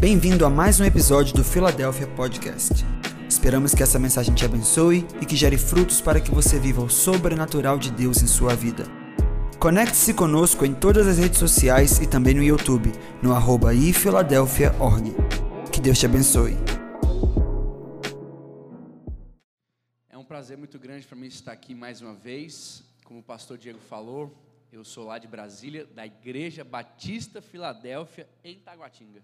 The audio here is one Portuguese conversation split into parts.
Bem-vindo a mais um episódio do Philadelphia Podcast. Esperamos que essa mensagem te abençoe e que gere frutos para que você viva o sobrenatural de Deus em sua vida. Conecte-se conosco em todas as redes sociais e também no YouTube, no arroba ifiladelphia.org. Que Deus te abençoe. É um prazer muito grande para mim estar aqui mais uma vez. Como o pastor Diego falou, eu sou lá de Brasília, da Igreja Batista Filadélfia, em Taguatinga.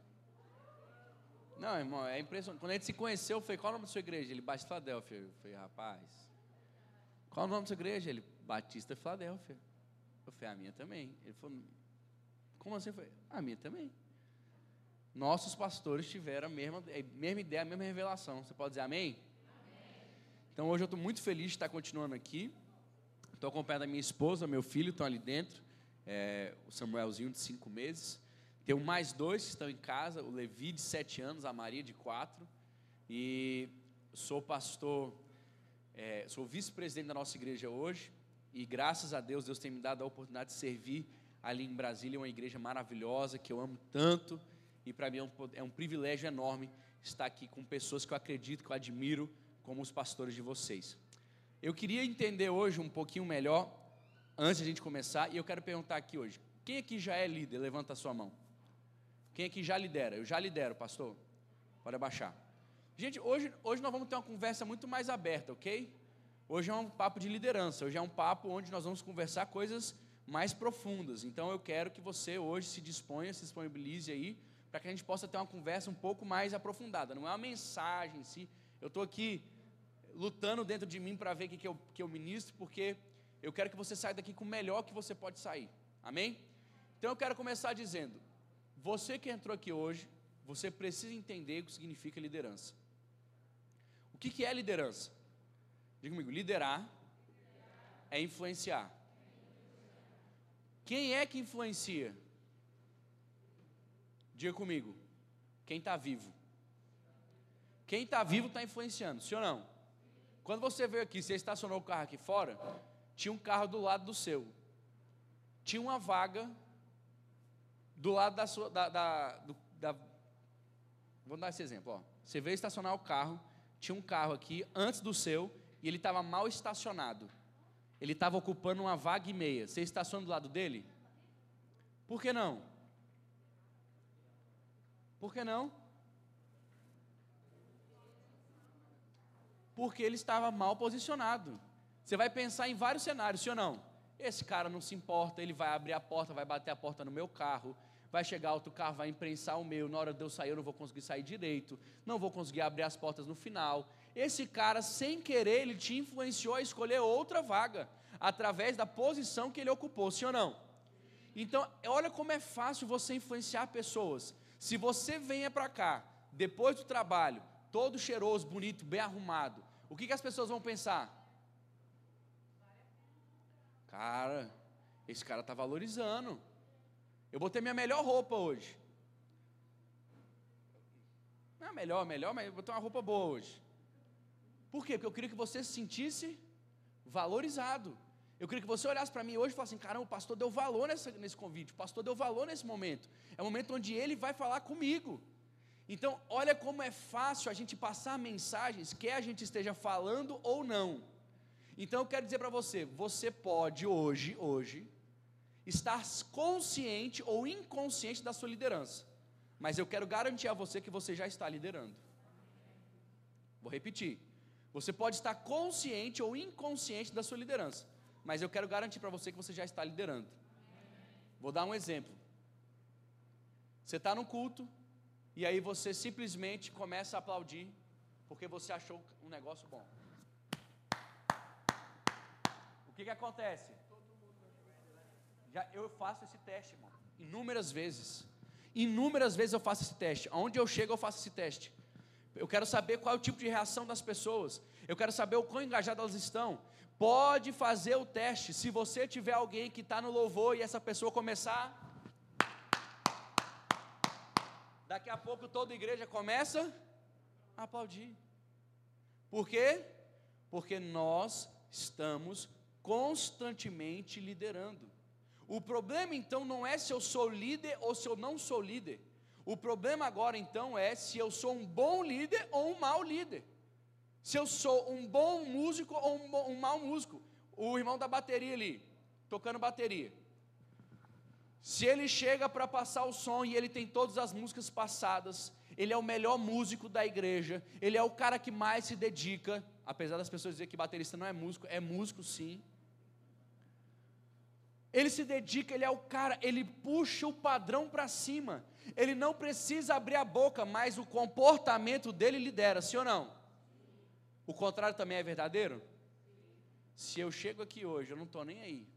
Não, irmão, é impressionante. Quando a gente se conheceu, eu falei, qual é o nome da sua igreja? Ele, Batista Filadélfia. Eu falei, rapaz, qual é o nome da sua igreja? Ele, Batista Filadélfia. Eu falei, a minha também. Ele falou, como assim? Eu falei, a minha também. Nossos pastores tiveram a mesma, a mesma ideia, a mesma revelação. Você pode dizer amém? amém. Então hoje eu estou muito feliz de estar continuando aqui. Estou acompanhado da minha esposa, meu filho estão ali dentro. É, o Samuelzinho de cinco meses. Tenho mais dois que estão em casa, o Levi de sete anos, a Maria de quatro. E sou pastor, é, sou vice-presidente da nossa igreja hoje. E graças a Deus, Deus tem me dado a oportunidade de servir ali em Brasília, uma igreja maravilhosa que eu amo tanto. E para mim é um, é um privilégio enorme estar aqui com pessoas que eu acredito, que eu admiro, como os pastores de vocês. Eu queria entender hoje um pouquinho melhor, antes de a gente começar, e eu quero perguntar aqui hoje: quem aqui já é líder? Levanta a sua mão. Quem aqui já lidera? Eu já lidero, pastor. Pode abaixar. Gente, hoje, hoje nós vamos ter uma conversa muito mais aberta, ok? Hoje é um papo de liderança, hoje é um papo onde nós vamos conversar coisas mais profundas. Então eu quero que você hoje se disponha, se disponibilize aí, para que a gente possa ter uma conversa um pouco mais aprofundada. Não é uma mensagem em si. Eu estou aqui lutando dentro de mim para ver o que, que, eu, que eu ministro, porque eu quero que você saia daqui com o melhor que você pode sair. Amém? Então eu quero começar dizendo: você que entrou aqui hoje, você precisa entender o que significa liderança. O que, que é liderança? Diga comigo: liderar é influenciar. Quem é que influencia? Diga comigo: quem está vivo. Quem está vivo está influenciando, sim ou não? Quando você veio aqui, você estacionou o carro aqui fora, tinha um carro do lado do seu. Tinha uma vaga do lado da sua. Da, da, do, da, vou dar esse exemplo. Ó. Você veio estacionar o carro, tinha um carro aqui antes do seu e ele estava mal estacionado. Ele estava ocupando uma vaga e meia. Você estaciona do lado dele? Por que não? Por que não? Porque ele estava mal posicionado. Você vai pensar em vários cenários, sim ou não? Esse cara não se importa, ele vai abrir a porta, vai bater a porta no meu carro, vai chegar outro carro, vai imprensar o meu, na hora de eu sair eu não vou conseguir sair direito, não vou conseguir abrir as portas no final. Esse cara, sem querer, ele te influenciou a escolher outra vaga, através da posição que ele ocupou, sim ou não? Então, olha como é fácil você influenciar pessoas. Se você venha para cá, depois do trabalho, todo cheiroso, bonito, bem arrumado, o que, que as pessoas vão pensar? Cara, esse cara está valorizando. Eu botei minha melhor roupa hoje. Não é melhor, melhor, mas eu botei uma roupa boa hoje. Por quê? Porque eu queria que você se sentisse valorizado. Eu queria que você olhasse para mim hoje e falasse assim: caramba, o pastor deu valor nessa, nesse convite, o pastor deu valor nesse momento. É o momento onde ele vai falar comigo. Então, olha como é fácil a gente passar mensagens, quer a gente esteja falando ou não. Então, eu quero dizer para você: você pode hoje, hoje, estar consciente ou inconsciente da sua liderança. Mas eu quero garantir a você que você já está liderando. Vou repetir. Você pode estar consciente ou inconsciente da sua liderança. Mas eu quero garantir para você que você já está liderando. Vou dar um exemplo. Você está no culto e aí você simplesmente começa a aplaudir porque você achou um negócio bom. O que, que acontece? Já eu faço esse teste, irmão. Inúmeras vezes. Inúmeras vezes eu faço esse teste. Aonde eu chego, eu faço esse teste. Eu quero saber qual é o tipo de reação das pessoas. Eu quero saber o quão engajadas elas estão. Pode fazer o teste. Se você tiver alguém que está no louvor e essa pessoa começar. Daqui a pouco toda a igreja começa a aplaudir. Por quê? Porque nós estamos constantemente liderando. O problema então não é se eu sou líder ou se eu não sou líder. O problema agora então é se eu sou um bom líder ou um mau líder. Se eu sou um bom músico ou um, bom, um mau músico. O irmão da bateria ali, tocando bateria. Se ele chega para passar o som e ele tem todas as músicas passadas, ele é o melhor músico da igreja, ele é o cara que mais se dedica, apesar das pessoas dizerem que baterista não é músico, é músico sim. Ele se dedica, ele é o cara, ele puxa o padrão para cima. Ele não precisa abrir a boca, mas o comportamento dele lidera, sim ou não? O contrário também é verdadeiro? Se eu chego aqui hoje, eu não estou nem aí.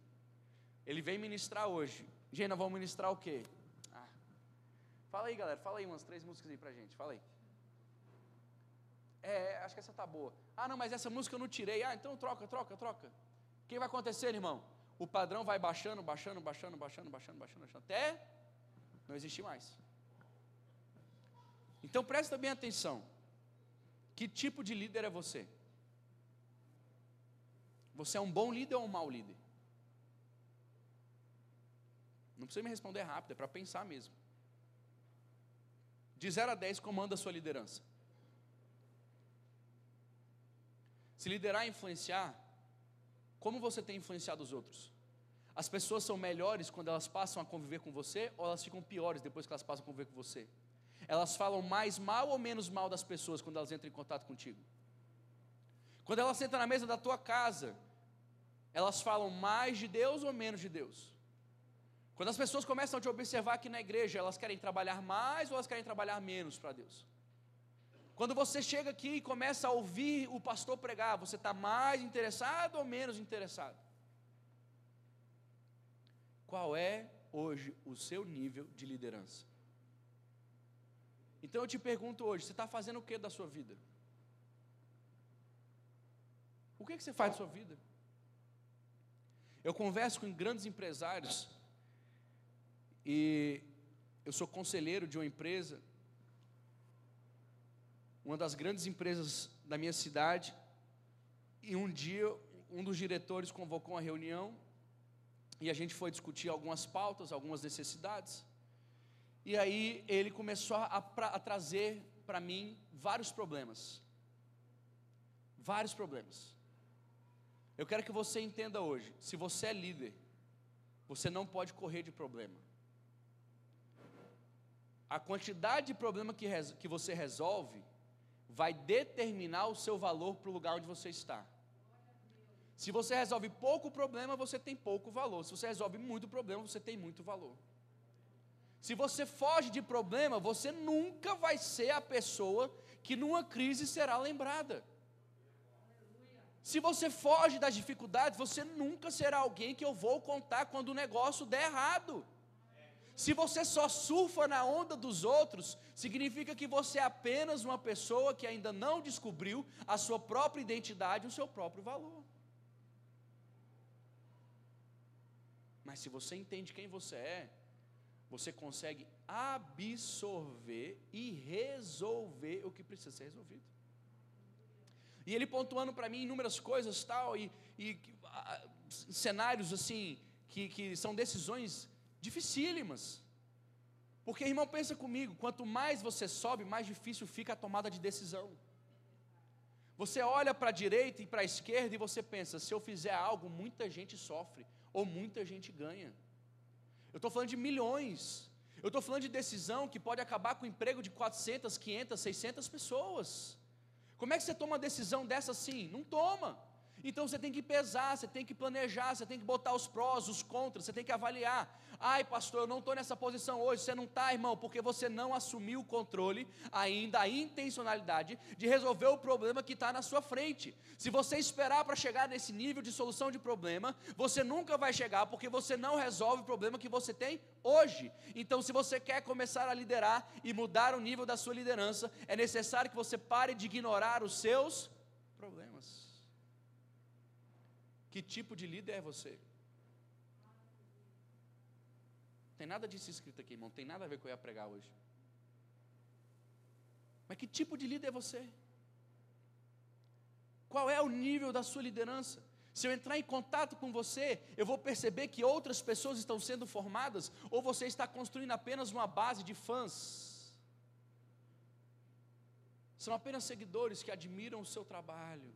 Ele vem ministrar hoje. Gente, nós vamos ministrar o quê? Ah. Fala aí, galera. Fala aí umas três músicas aí pra gente. Fala aí. É, acho que essa tá boa. Ah, não, mas essa música eu não tirei. Ah, então troca, troca, troca. O que vai acontecer, irmão? O padrão vai baixando, baixando, baixando, baixando, baixando, baixando, baixando, até não existir mais. Então presta bem atenção. Que tipo de líder é você? Você é um bom líder ou um mau líder? Não precisa me responder rápido, é para pensar mesmo. De 0 a 10, comanda a sua liderança. Se liderar é influenciar, como você tem influenciado os outros? As pessoas são melhores quando elas passam a conviver com você ou elas ficam piores depois que elas passam a conviver com você? Elas falam mais mal ou menos mal das pessoas quando elas entram em contato contigo? Quando elas sentam na mesa da tua casa, elas falam mais de Deus ou menos de Deus? Quando as pessoas começam a te observar aqui na igreja, elas querem trabalhar mais ou elas querem trabalhar menos para Deus? Quando você chega aqui e começa a ouvir o pastor pregar, você está mais interessado ou menos interessado? Qual é hoje o seu nível de liderança? Então eu te pergunto hoje: você está fazendo o que da sua vida? O que, que você faz da sua vida? Eu converso com grandes empresários e eu sou conselheiro de uma empresa, uma das grandes empresas da minha cidade, e um dia um dos diretores convocou uma reunião e a gente foi discutir algumas pautas, algumas necessidades. E aí ele começou a, a trazer para mim vários problemas. Vários problemas. Eu quero que você entenda hoje: se você é líder, você não pode correr de problema a quantidade de problema que, que você resolve vai determinar o seu valor para o lugar onde você está. Se você resolve pouco problema, você tem pouco valor. Se você resolve muito problema, você tem muito valor. Se você foge de problema, você nunca vai ser a pessoa que numa crise será lembrada. Se você foge das dificuldades, você nunca será alguém que eu vou contar quando o negócio der errado. Se você só surfa na onda dos outros, significa que você é apenas uma pessoa que ainda não descobriu a sua própria identidade, o seu próprio valor. Mas se você entende quem você é, você consegue absorver e resolver o que precisa ser resolvido. E ele pontuando para mim inúmeras coisas tal, e, e cenários assim, que, que são decisões dificílimas. Porque, irmão, pensa comigo: quanto mais você sobe, mais difícil fica a tomada de decisão. Você olha para a direita e para a esquerda e você pensa: se eu fizer algo, muita gente sofre, ou muita gente ganha. Eu estou falando de milhões. Eu estou falando de decisão que pode acabar com o emprego de 400, 500, 600 pessoas. Como é que você toma uma decisão dessa assim? Não toma. Então você tem que pesar, você tem que planejar, você tem que botar os prós, os contras, você tem que avaliar. Ai, pastor, eu não estou nessa posição hoje. Você não está, irmão, porque você não assumiu o controle, ainda a intencionalidade de resolver o problema que está na sua frente. Se você esperar para chegar nesse nível de solução de problema, você nunca vai chegar, porque você não resolve o problema que você tem hoje. Então, se você quer começar a liderar e mudar o nível da sua liderança, é necessário que você pare de ignorar os seus problemas. Que tipo de líder é você? Tem nada disso escrito aqui, irmão. Tem nada a ver com o que eu ia pregar hoje. Mas que tipo de líder é você? Qual é o nível da sua liderança? Se eu entrar em contato com você, eu vou perceber que outras pessoas estão sendo formadas, ou você está construindo apenas uma base de fãs São apenas seguidores que admiram o seu trabalho.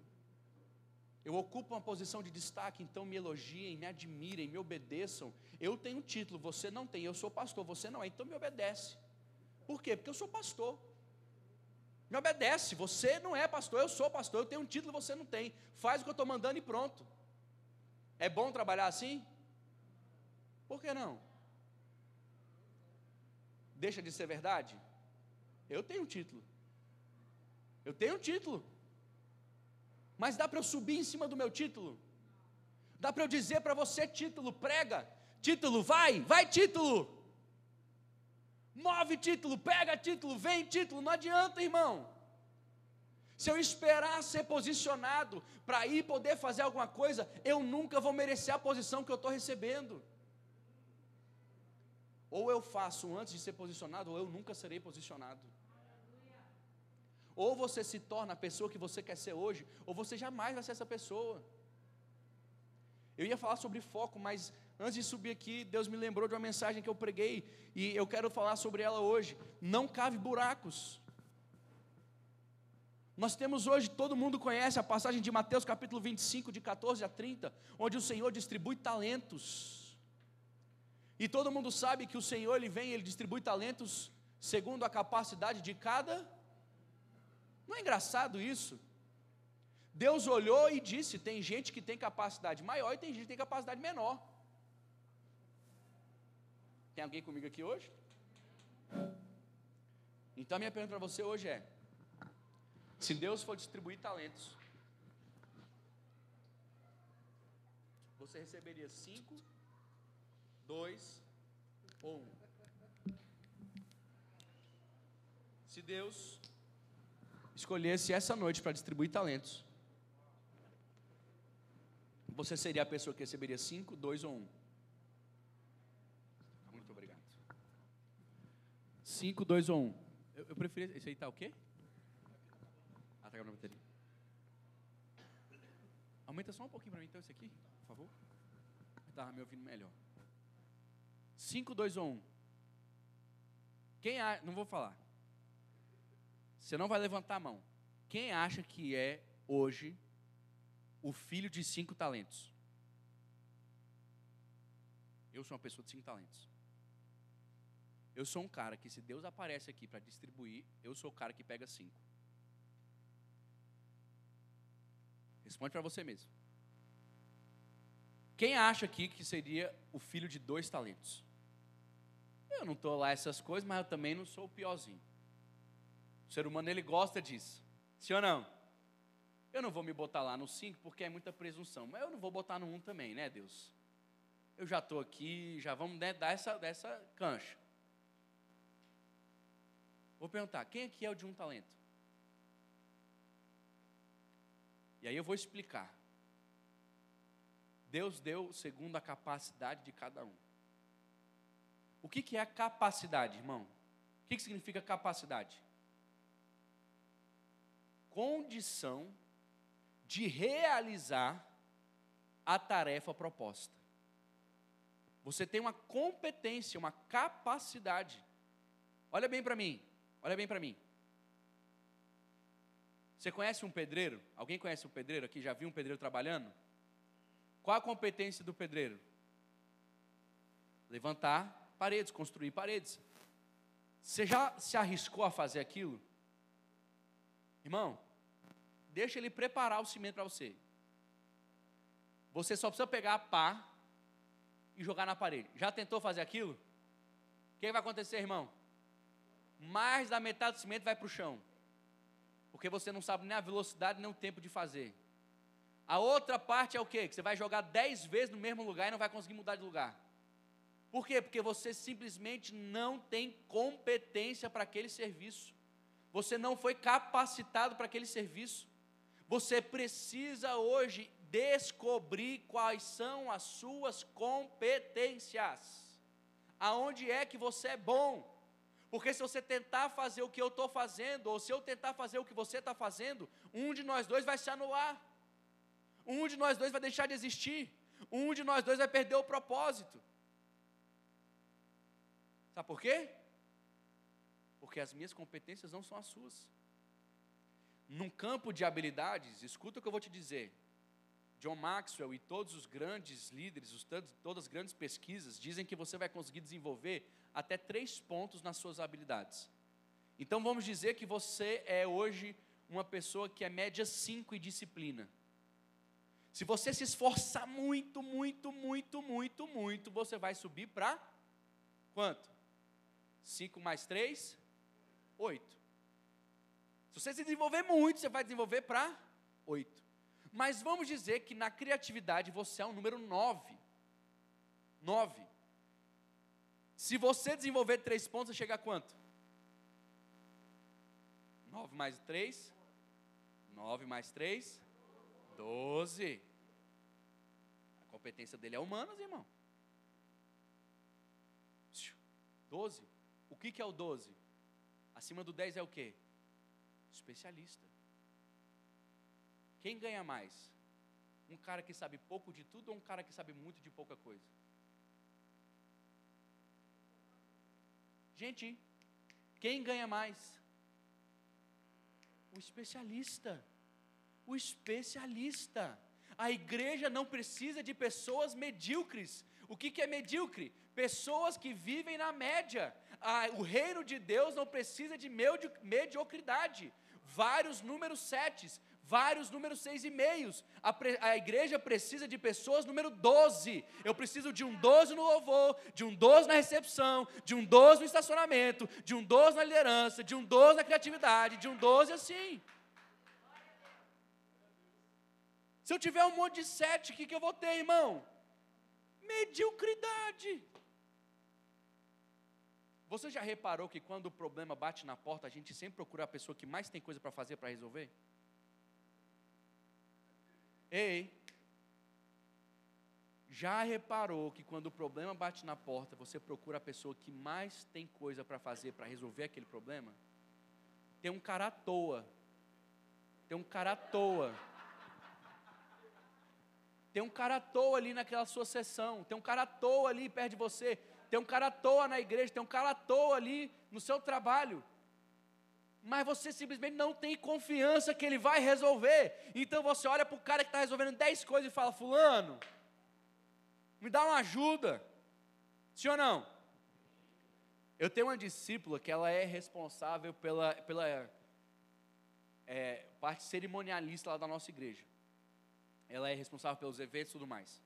Eu ocupo uma posição de destaque, então me elogiem, me admirem, me obedeçam. Eu tenho um título, você não tem. Eu sou pastor, você não é, então me obedece. Por quê? Porque eu sou pastor. Me obedece. Você não é pastor, eu sou pastor. Eu tenho um título, você não tem. Faz o que eu estou mandando e pronto. É bom trabalhar assim? Por que não? Deixa de ser verdade? Eu tenho um título. Eu tenho um título. Mas dá para eu subir em cima do meu título? Dá para eu dizer para você, título, prega. Título, vai, vai, título. Move título, pega título, vem título. Não adianta, irmão. Se eu esperar ser posicionado para ir poder fazer alguma coisa, eu nunca vou merecer a posição que eu estou recebendo. Ou eu faço antes de ser posicionado, ou eu nunca serei posicionado. Ou você se torna a pessoa que você quer ser hoje, ou você jamais vai ser essa pessoa. Eu ia falar sobre foco, mas antes de subir aqui, Deus me lembrou de uma mensagem que eu preguei e eu quero falar sobre ela hoje. Não cave buracos. Nós temos hoje, todo mundo conhece a passagem de Mateus capítulo 25, de 14 a 30, onde o Senhor distribui talentos. E todo mundo sabe que o Senhor ele vem, ele distribui talentos segundo a capacidade de cada. Não é engraçado isso? Deus olhou e disse: tem gente que tem capacidade maior e tem gente que tem capacidade menor. Tem alguém comigo aqui hoje? Então a minha pergunta para você hoje é: se Deus for distribuir talentos, você receberia cinco, dois ou um? Se Deus escolhesse essa noite para distribuir talentos, você seria a pessoa que receberia cinco, dois ou um? Muito obrigado. Cinco, dois ou um. Eu, eu preferia. Esse aí está o quê? carregar na bateria. Aumenta só um pouquinho para mim, então, esse aqui, por favor. Estava me ouvindo melhor. 5, 2 ou 1. Quem acha, não vou falar. Você não vai levantar a mão. Quem acha que é hoje o filho de cinco talentos? Eu sou uma pessoa de cinco talentos. Eu sou um cara que, se Deus aparece aqui para distribuir, eu sou o cara que pega cinco. Responde para você mesmo. Quem acha aqui que seria o filho de dois talentos? Eu não estou lá essas coisas, mas eu também não sou o piorzinho. O ser humano ele gosta disso. Sim ou não? Eu não vou me botar lá no 5 porque é muita presunção. Mas eu não vou botar no 1 um também, né, Deus? Eu já estou aqui, já vamos né, dar essa, dessa cancha. Vou perguntar, quem aqui é o de um talento? E aí eu vou explicar. Deus deu segundo a capacidade de cada um. O que, que é capacidade, irmão? O que, que significa capacidade? Condição de realizar a tarefa proposta. Você tem uma competência, uma capacidade. Olha bem para mim, olha bem para mim. Você conhece um pedreiro? Alguém conhece um pedreiro aqui? Já viu um pedreiro trabalhando? Qual a competência do pedreiro? Levantar paredes, construir paredes. Você já se arriscou a fazer aquilo? Irmão, deixa ele preparar o cimento para você. Você só precisa pegar a pá e jogar na parede. Já tentou fazer aquilo? O que vai acontecer, irmão? Mais da metade do cimento vai para o chão porque você não sabe nem a velocidade nem o tempo de fazer. A outra parte é o quê? Que você vai jogar dez vezes no mesmo lugar e não vai conseguir mudar de lugar. Por quê? Porque você simplesmente não tem competência para aquele serviço. Você não foi capacitado para aquele serviço. Você precisa hoje descobrir quais são as suas competências. Aonde é que você é bom? Porque se você tentar fazer o que eu estou fazendo, ou se eu tentar fazer o que você está fazendo, um de nós dois vai se anular. Um de nós dois vai deixar de existir. Um de nós dois vai perder o propósito. Sabe por quê? Porque as minhas competências não são as suas. Num campo de habilidades, escuta o que eu vou te dizer. John Maxwell e todos os grandes líderes, os, todas as grandes pesquisas, dizem que você vai conseguir desenvolver até três pontos nas suas habilidades. Então vamos dizer que você é hoje uma pessoa que é média 5 em disciplina. Se você se esforçar muito, muito, muito, muito, muito, você vai subir para quanto? 5 mais 3? 8. Se você se desenvolver muito, você vai desenvolver para 8. Mas vamos dizer que na criatividade você é o número 9. 9. Se você desenvolver 3 pontos, você chega a quanto? 9 mais 3? 9 mais 3? 12. A competência dele é humanas, irmão. 12. O que, que é o 12? Acima do 10 é o quê? Especialista. Quem ganha mais? Um cara que sabe pouco de tudo ou um cara que sabe muito de pouca coisa? Gente, quem ganha mais? O especialista. O especialista. A igreja não precisa de pessoas medíocres. O que, que é medíocre? Pessoas que vivem na média. O reino de Deus não precisa de mediocridade. Vários números setes, vários números seis e meios. A, a, igreja precisa de pessoas número 12. Eu preciso de um 12 no louvor, de um 12 na recepção, de um 12 no estacionamento, de um 12 na liderança, de um 12 na criatividade, de um 12 assim. Se eu tiver um monte de sete, o que, que eu vou ter, irmão? Mediocridade. Você já reparou que quando o problema bate na porta, a gente sempre procura a pessoa que mais tem coisa para fazer para resolver? Ei, já reparou que quando o problema bate na porta, você procura a pessoa que mais tem coisa para fazer para resolver aquele problema? Tem um cara à toa. Tem um cara à toa tem um cara à toa ali naquela sua sessão, tem um cara à toa ali perto de você, tem um cara à toa na igreja, tem um cara à toa ali no seu trabalho. Mas você simplesmente não tem confiança que ele vai resolver. Então você olha para o cara que está resolvendo dez coisas e fala: Fulano, me dá uma ajuda. Sim ou não? Eu tenho uma discípula que ela é responsável pela, pela é, parte cerimonialista lá da nossa igreja ela é responsável pelos eventos e tudo mais.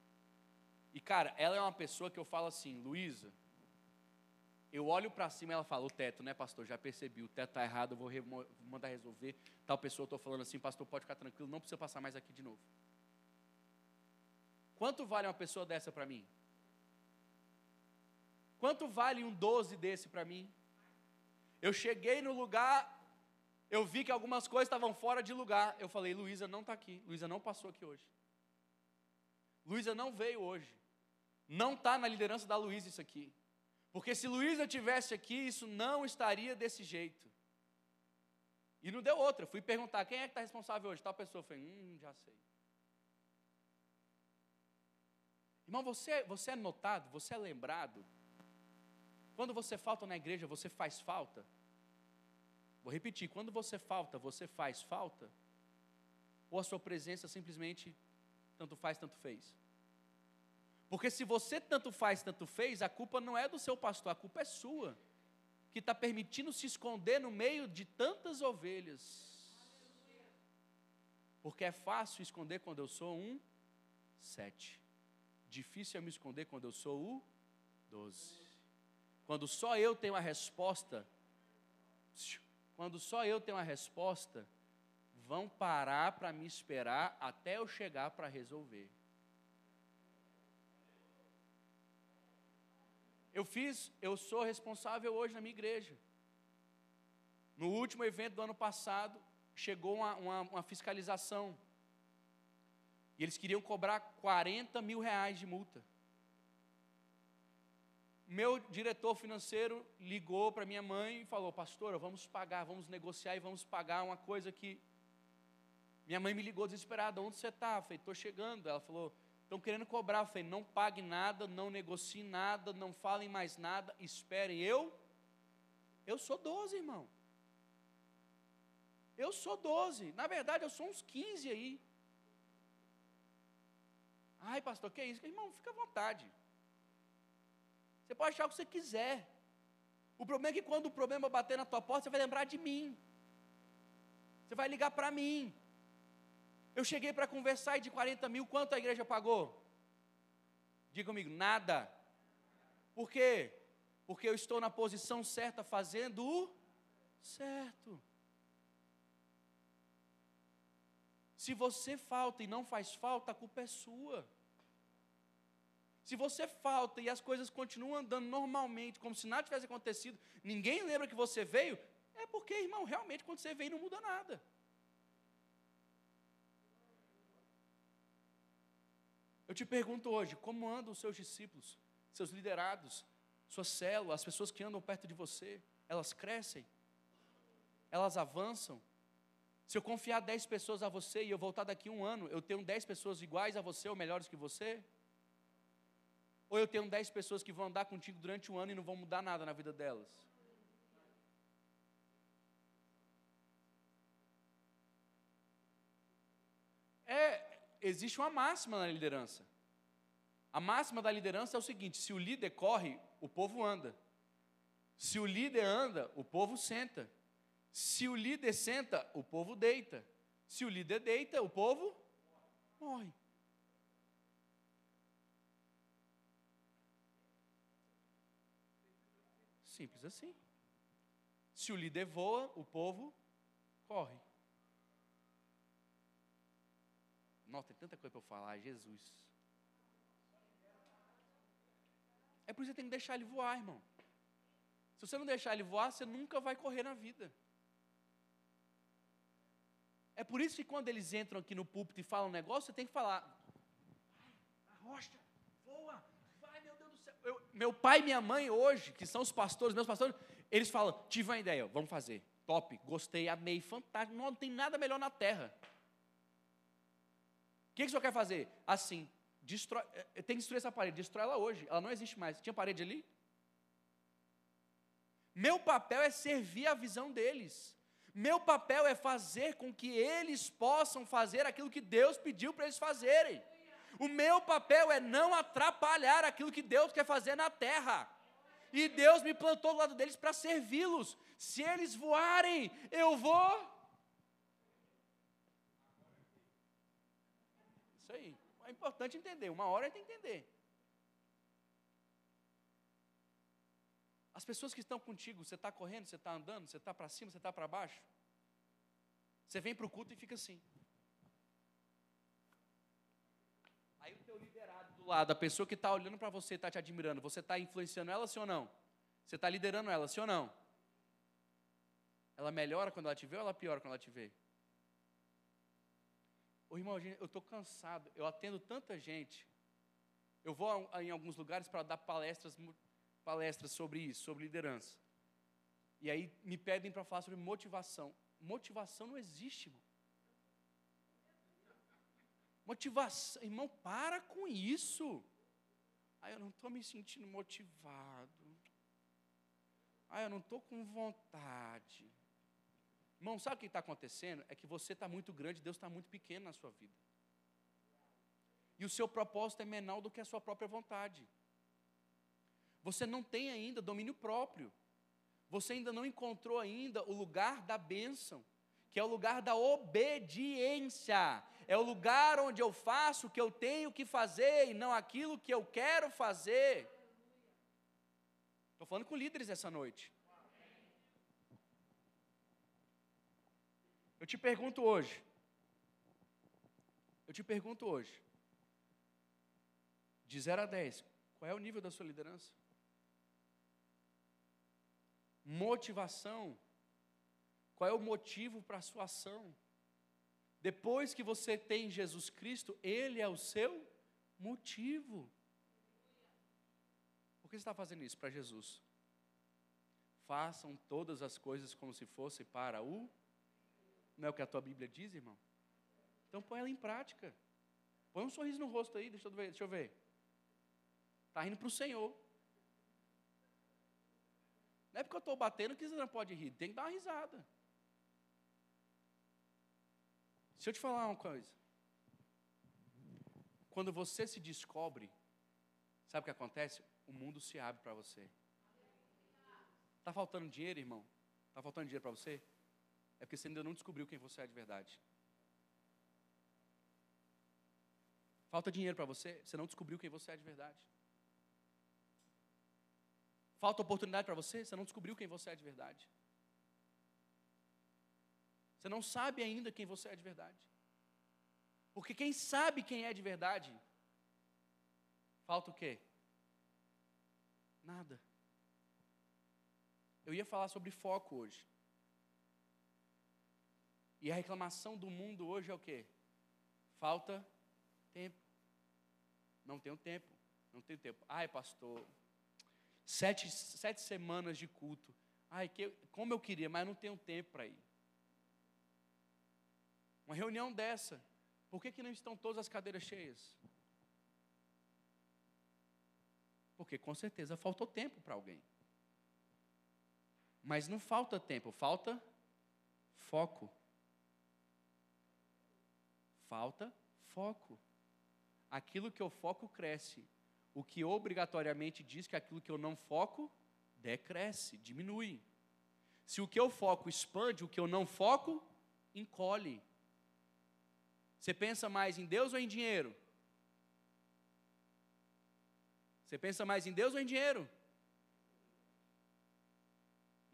E cara, ela é uma pessoa que eu falo assim, Luísa, eu olho para cima e ela fala, o teto, né, pastor? Já percebi, o teto está errado, eu vou, mandar resolver. Tal pessoa, eu estou falando assim, pastor, pode ficar tranquilo, não precisa passar mais aqui de novo. Quanto vale uma pessoa dessa para mim? Quanto vale um 12 desse para mim? Eu cheguei no lugar, eu vi que algumas coisas estavam fora de lugar. Eu falei, Luísa não está aqui. Luísa não passou aqui hoje. Luísa não veio hoje. Não está na liderança da Luísa isso aqui. Porque se Luísa tivesse aqui, isso não estaria desse jeito. E não deu outra. Fui perguntar, quem é que está responsável hoje? Tal pessoa. Falei, hum, já sei. Irmão, você, você é notado, você é lembrado. Quando você falta na igreja, você faz falta. Vou repetir: quando você falta, você faz falta? Ou a sua presença simplesmente tanto faz, tanto fez? Porque se você tanto faz, tanto fez, a culpa não é do seu pastor, a culpa é sua, que está permitindo se esconder no meio de tantas ovelhas. Porque é fácil esconder quando eu sou um sete. Difícil é me esconder quando eu sou o doze. Quando só eu tenho a resposta, quando só eu tenho a resposta, vão parar para me esperar até eu chegar para resolver. Eu fiz, eu sou responsável hoje na minha igreja. No último evento do ano passado, chegou uma, uma, uma fiscalização. E eles queriam cobrar 40 mil reais de multa meu diretor financeiro ligou para minha mãe e falou: Pastora, vamos pagar, vamos negociar e vamos pagar uma coisa que. Minha mãe me ligou desesperada: Onde você está? Eu falei: Estou chegando. Ela falou: Estão querendo cobrar. Eu falei: Não pague nada, não negocie nada, não falem mais nada, esperem. Eu, eu sou 12, irmão. eu sou 12. Na verdade, eu sou uns 15 aí. Ai, pastor, que é isso? Irmão, fica à vontade. Você pode achar o que você quiser. O problema é que quando o problema bater na tua porta, você vai lembrar de mim. Você vai ligar para mim. Eu cheguei para conversar e de 40 mil, quanto a igreja pagou? Diga comigo, nada. Por quê? Porque eu estou na posição certa, fazendo o certo. Se você falta e não faz falta, a culpa é sua. Se você falta e as coisas continuam andando normalmente, como se nada tivesse acontecido, ninguém lembra que você veio, é porque, irmão, realmente quando você veio não muda nada. Eu te pergunto hoje, como andam os seus discípulos, seus liderados, sua célula, as pessoas que andam perto de você? Elas crescem? Elas avançam? Se eu confiar 10 pessoas a você e eu voltar daqui um ano, eu tenho 10 pessoas iguais a você ou melhores que você? Ou eu tenho 10 pessoas que vão andar contigo durante um ano e não vão mudar nada na vida delas? É, existe uma máxima na liderança. A máxima da liderança é o seguinte: se o líder corre, o povo anda. Se o líder anda, o povo senta. Se o líder senta, o povo deita. Se o líder deita, o povo morre. Simples assim. Se o líder voa, o povo corre. Nossa, tem tanta coisa para eu falar, Jesus. É por isso que tem que deixar ele voar, irmão. Se você não deixar ele voar, você nunca vai correr na vida. É por isso que quando eles entram aqui no púlpito e falam um negócio, você tem que falar: arrocha, voa, vai, meu Deus do céu. Eu, meu pai e minha mãe hoje, que são os pastores, meus pastores, eles falam: tive uma ideia, vamos fazer. Top, gostei, amei, fantástico. Não, não tem nada melhor na terra. Que, que o senhor quer fazer? Assim, destrói, eh, tem que destruir essa parede, destrói ela hoje. Ela não existe mais. Tinha parede ali? Meu papel é servir a visão deles. Meu papel é fazer com que eles possam fazer aquilo que Deus pediu para eles fazerem. O meu papel é não atrapalhar aquilo que Deus quer fazer na terra. E Deus me plantou do lado deles para servi-los. Se eles voarem, eu vou. Isso aí. É importante entender. Uma hora tem que entender. As pessoas que estão contigo, você está correndo, você está andando, você está para cima, você está para baixo. Você vem para o culto e fica assim. Aí o teu liderado do lado, a pessoa que está olhando para você, está te admirando, você está influenciando ela, sim ou não? Você está liderando ela, sim ou não? Ela melhora quando ela te vê ou ela piora quando ela te vê? Ô, irmão, eu estou cansado, eu atendo tanta gente. Eu vou em alguns lugares para dar palestras palestras sobre isso, sobre liderança. E aí me pedem para falar sobre motivação. Motivação não existe, irmão. Motivação, irmão, para com isso. Ah, eu não estou me sentindo motivado. Ah, eu não estou com vontade. Irmão, sabe o que está acontecendo? É que você está muito grande, Deus está muito pequeno na sua vida. E o seu propósito é menor do que a sua própria vontade. Você não tem ainda domínio próprio. Você ainda não encontrou ainda o lugar da bênção, que é o lugar da obediência. É o lugar onde eu faço o que eu tenho que fazer e não aquilo que eu quero fazer. Estou falando com líderes essa noite. Eu te pergunto hoje. Eu te pergunto hoje. De 0 a 10, qual é o nível da sua liderança? motivação. Qual é o motivo para a sua ação? Depois que você tem Jesus Cristo, Ele é o seu motivo. Por que você está fazendo isso para Jesus? Façam todas as coisas como se fosse para o. Não é o que a tua Bíblia diz, irmão? Então põe ela em prática. Põe um sorriso no rosto aí, deixa eu ver. Deixa eu ver. Está rindo para o Senhor. Não é porque eu estou batendo que você não pode rir, tem que dar uma risada. Se eu te falar uma coisa, quando você se descobre, sabe o que acontece? O mundo se abre para você. Está faltando dinheiro, irmão? Está faltando dinheiro para você? É porque você ainda não descobriu quem você é de verdade. Falta dinheiro para você, você não descobriu quem você é de verdade. Falta oportunidade para você, você não descobriu quem você é de verdade. Você não sabe ainda quem você é de verdade. Porque quem sabe quem é de verdade, falta o quê? Nada. Eu ia falar sobre foco hoje. E a reclamação do mundo hoje é o quê? Falta tempo. Não tenho tempo. Não tenho tempo. Ai, pastor, sete, sete semanas de culto. Ai, que, como eu queria, mas não tenho tempo para ir. Uma reunião dessa, por que, que não estão todas as cadeiras cheias? Porque com certeza faltou tempo para alguém. Mas não falta tempo, falta foco. Falta foco. Aquilo que eu foco cresce. O que obrigatoriamente diz que aquilo que eu não foco decresce, diminui. Se o que eu foco expande, o que eu não foco encolhe. Você pensa mais em Deus ou em dinheiro? Você pensa mais em Deus ou em dinheiro?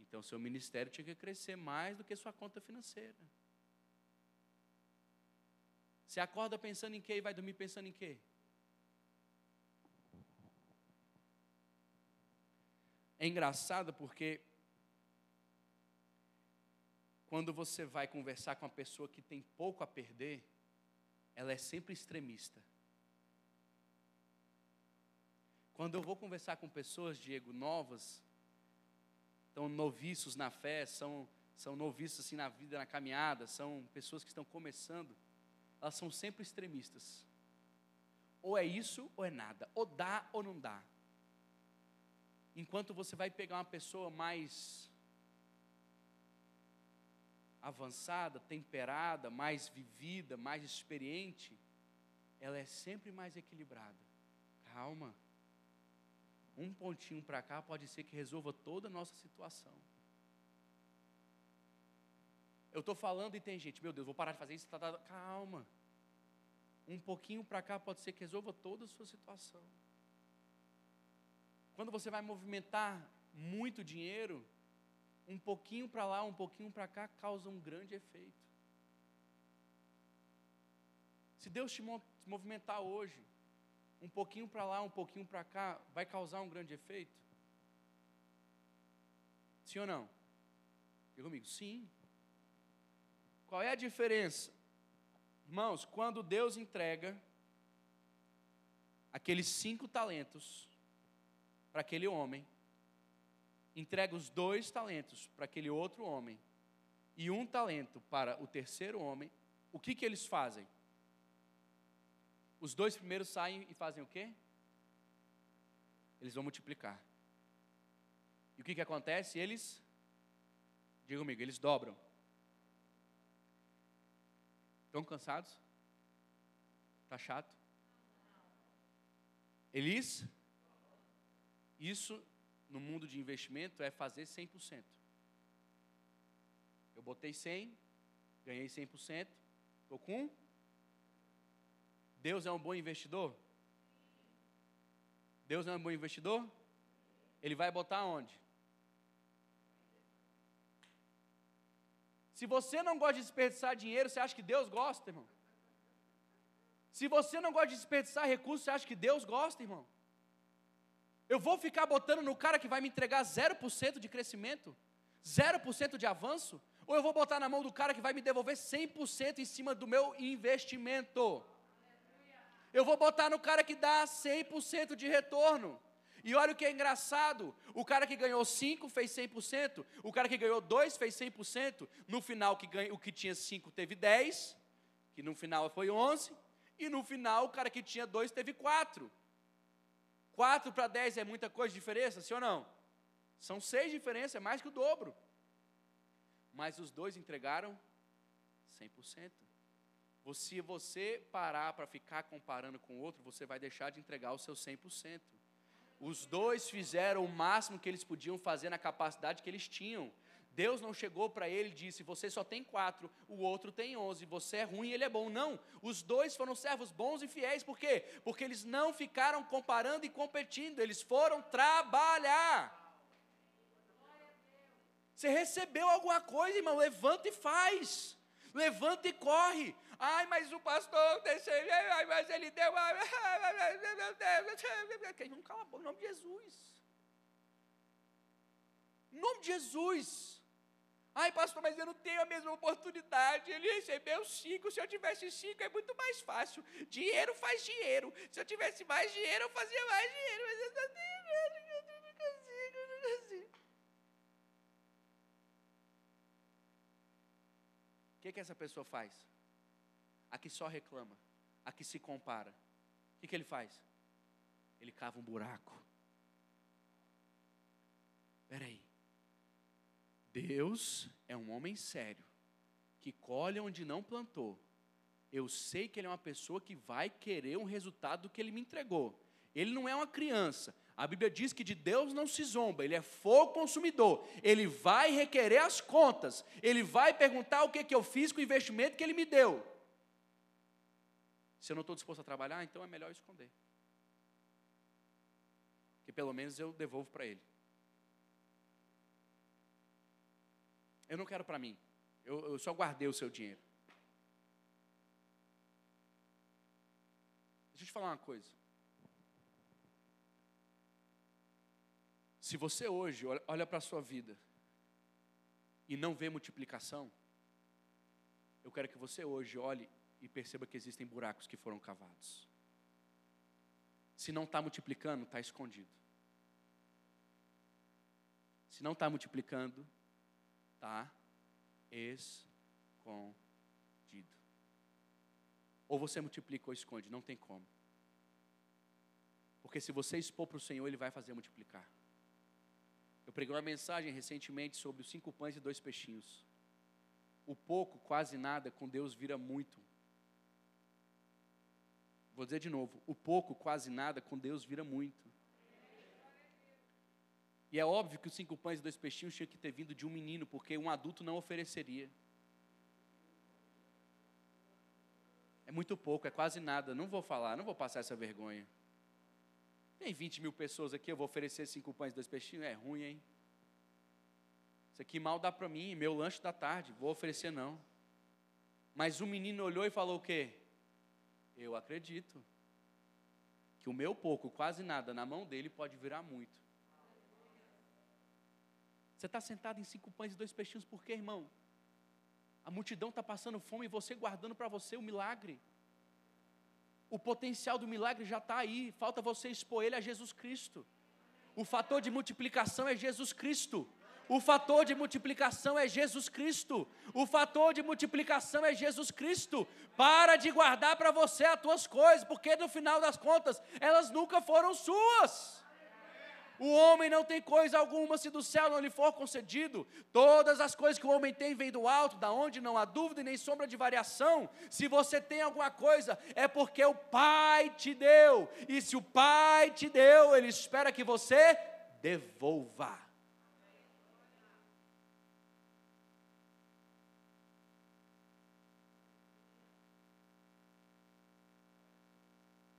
Então, seu ministério tinha que crescer mais do que sua conta financeira. Você acorda pensando em quê e vai dormir pensando em quê? É engraçado porque quando você vai conversar com uma pessoa que tem pouco a perder, ela é sempre extremista. Quando eu vou conversar com pessoas, Diego, novas, estão noviços na fé, são, são noviços assim na vida, na caminhada, são pessoas que estão começando, elas são sempre extremistas. Ou é isso ou é nada, ou dá ou não dá. Enquanto você vai pegar uma pessoa mais avançada, temperada, mais vivida, mais experiente, ela é sempre mais equilibrada. Calma. Um pontinho para cá pode ser que resolva toda a nossa situação. Eu estou falando e tem gente, meu Deus, vou parar de fazer isso. Tá, tá, calma. Um pouquinho para cá pode ser que resolva toda a sua situação. Quando você vai movimentar muito dinheiro, um pouquinho para lá, um pouquinho para cá, causa um grande efeito. Se Deus te movimentar hoje, um pouquinho para lá, um pouquinho para cá, vai causar um grande efeito? Sim ou não? Diga comigo, sim. Qual é a diferença? Irmãos, quando Deus entrega aqueles cinco talentos para aquele homem, entrega os dois talentos para aquele outro homem e um talento para o terceiro homem, o que, que eles fazem? Os dois primeiros saem e fazem o quê? Eles vão multiplicar. E o que, que acontece? Eles, diga comigo, eles dobram. Estão cansados? Está chato? Eles, isso no mundo de investimento é fazer 100%. Eu botei 100, ganhei 100%, estou com. Deus é um bom investidor? Deus é um bom investidor? Ele vai botar onde? Se você não gosta de desperdiçar dinheiro, você acha que Deus gosta, irmão? Se você não gosta de desperdiçar recursos, você acha que Deus gosta, irmão? Eu vou ficar botando no cara que vai me entregar 0% de crescimento? 0% de avanço? Ou eu vou botar na mão do cara que vai me devolver 100% em cima do meu investimento? Eu vou botar no cara que dá 100% de retorno. E olha o que é engraçado: o cara que ganhou 5 fez 100%, o cara que ganhou 2 fez 100%, no final que ganha, o que tinha 5 teve 10, que no final foi 11, e no final o cara que tinha 2 teve 4. 4 para 10 é muita coisa de diferença, sim ou não? São seis diferenças, é mais que o dobro. Mas os dois entregaram 100%. Se você parar para ficar comparando com o outro, você vai deixar de entregar o seu 100%. Os dois fizeram o máximo que eles podiam fazer na capacidade que eles tinham. Deus não chegou para ele e disse: Você só tem quatro, o outro tem onze, você é ruim ele é bom. Não, os dois foram servos bons e fiéis, por quê? Porque eles não ficaram comparando e competindo, eles foram trabalhar. Você recebeu alguma coisa, irmão? Levanta e faz. Levanta e corre. Ai, mas o pastor, ai, mas ele deu. Não cala a boca, em nome de Jesus. Em nome de Jesus. Ai, pastor, mas eu não tenho a mesma oportunidade. Ele recebeu cinco. Se eu tivesse cinco, é muito mais fácil. Dinheiro faz dinheiro. Se eu tivesse mais dinheiro, eu fazia mais dinheiro. Mas eu não tenho medo, eu não consigo, eu não consigo. O que, que essa pessoa faz? A que só reclama, a que se compara. O que, que ele faz? Ele cava um buraco. Espera aí. Deus é um homem sério, que colhe onde não plantou. Eu sei que ele é uma pessoa que vai querer um resultado do que ele me entregou. Ele não é uma criança. A Bíblia diz que de Deus não se zomba, ele é fogo consumidor. Ele vai requerer as contas, ele vai perguntar o que, que eu fiz com o investimento que ele me deu. Se eu não estou disposto a trabalhar, então é melhor esconder. Que pelo menos eu devolvo para ele. Eu não quero para mim. Eu, eu só guardei o seu dinheiro. Deixa eu te falar uma coisa. Se você hoje olha para a sua vida e não vê multiplicação, eu quero que você hoje olhe e perceba que existem buracos que foram cavados. Se não está multiplicando, está escondido. Se não está multiplicando, está escondido. Ou você multiplica ou esconde, não tem como. Porque se você expor para o Senhor, Ele vai fazer multiplicar. Eu preguei uma mensagem recentemente sobre os cinco pães e dois peixinhos. O pouco, quase nada, com Deus vira muito. Vou dizer de novo: o pouco, quase nada, com Deus vira muito. E é óbvio que os cinco pães e dois peixinhos tinham que ter vindo de um menino, porque um adulto não ofereceria. É muito pouco, é quase nada. Não vou falar, não vou passar essa vergonha. Tem 20 mil pessoas aqui, eu vou oferecer cinco pães e dois peixinhos? É ruim, hein? Isso aqui mal dá para mim, meu lanche da tarde, vou oferecer não. Mas o menino olhou e falou o quê? Eu acredito que o meu pouco, quase nada, na mão dele pode virar muito. Você está sentado em cinco pães e dois peixinhos, por quê, irmão? A multidão está passando fome e você guardando para você o milagre. O potencial do milagre já está aí, falta você expor ele a Jesus Cristo. O fator de multiplicação é Jesus Cristo. O fator de multiplicação é Jesus Cristo. O fator de multiplicação é Jesus Cristo. Para de guardar para você as tuas coisas, porque no final das contas, elas nunca foram suas. O homem não tem coisa alguma se do céu não lhe for concedido. Todas as coisas que o homem tem vêm do alto, da onde não há dúvida e nem sombra de variação. Se você tem alguma coisa, é porque o Pai te deu. E se o Pai te deu, Ele espera que você devolva.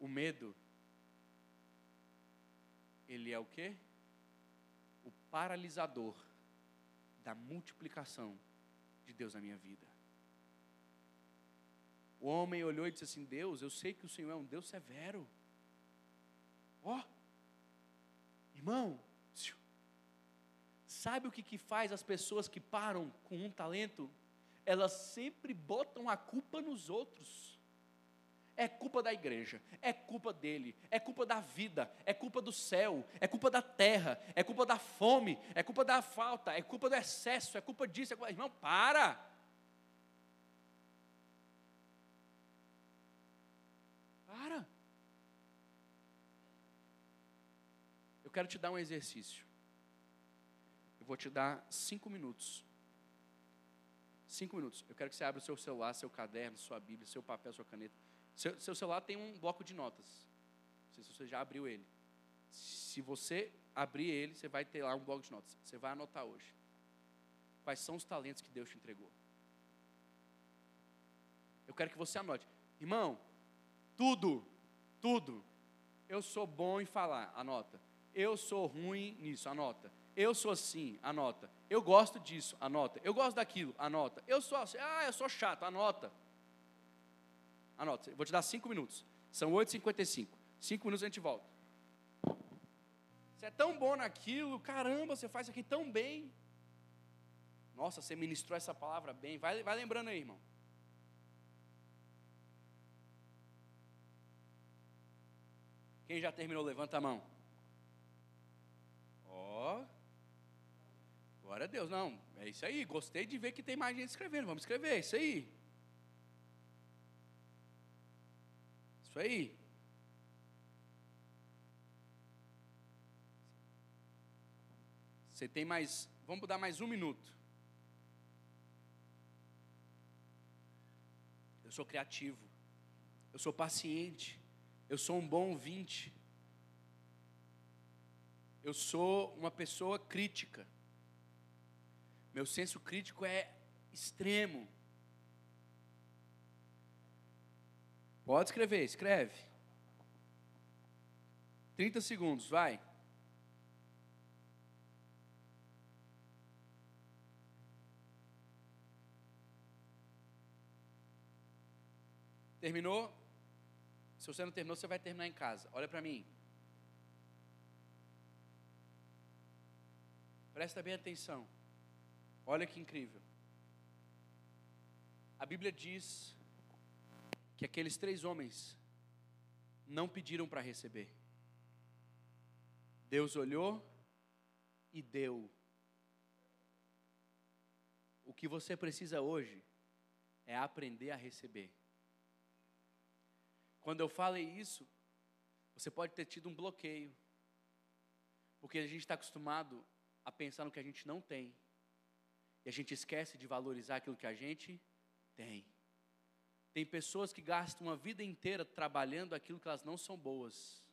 O medo ele é o quê? O paralisador da multiplicação de Deus na minha vida. O homem olhou e disse assim: Deus, eu sei que o Senhor é um Deus severo. Ó, oh, irmão, sabe o que, que faz as pessoas que param com um talento? Elas sempre botam a culpa nos outros é culpa da igreja, é culpa dele, é culpa da vida, é culpa do céu, é culpa da terra, é culpa da fome, é culpa da falta, é culpa do excesso, é culpa disso. É culpa... Irmão, para! Para! Eu quero te dar um exercício. Eu vou te dar cinco minutos. Cinco minutos. Eu quero que você abra o seu celular, seu caderno, sua Bíblia, seu papel, sua caneta. Seu, seu celular tem um bloco de notas. Não sei se você já abriu ele. Se você abrir ele, você vai ter lá um bloco de notas. Você vai anotar hoje. Quais são os talentos que Deus te entregou? Eu quero que você anote. Irmão, tudo, tudo. Eu sou bom em falar, anota. Eu sou ruim nisso, anota. Eu sou assim, anota. Eu gosto disso, anota. Eu gosto daquilo, anota. Eu sou assim, ah, eu sou chato, anota. Anota. Vou te dar cinco minutos. São 8h55. Cinco minutos a gente volta. Você é tão bom naquilo, caramba, você faz aqui tão bem. Nossa, você ministrou essa palavra bem. Vai, vai lembrando aí, irmão. Quem já terminou, levanta a mão. Ó. Oh. Glória a Deus. Não, é isso aí. Gostei de ver que tem mais gente escrevendo. Vamos escrever, é isso aí. Isso aí. Você tem mais. Vamos dar mais um minuto. Eu sou criativo. Eu sou paciente. Eu sou um bom ouvinte. Eu sou uma pessoa crítica. Meu senso crítico é extremo. Pode escrever, escreve. 30 segundos, vai. Terminou? Se você não terminou, você vai terminar em casa. Olha para mim. Presta bem atenção. Olha que incrível. A Bíblia diz que aqueles três homens não pediram para receber. Deus olhou e deu. O que você precisa hoje é aprender a receber. Quando eu falei isso, você pode ter tido um bloqueio, porque a gente está acostumado a pensar no que a gente não tem. E a gente esquece de valorizar aquilo que a gente tem. Tem pessoas que gastam uma vida inteira trabalhando aquilo que elas não são boas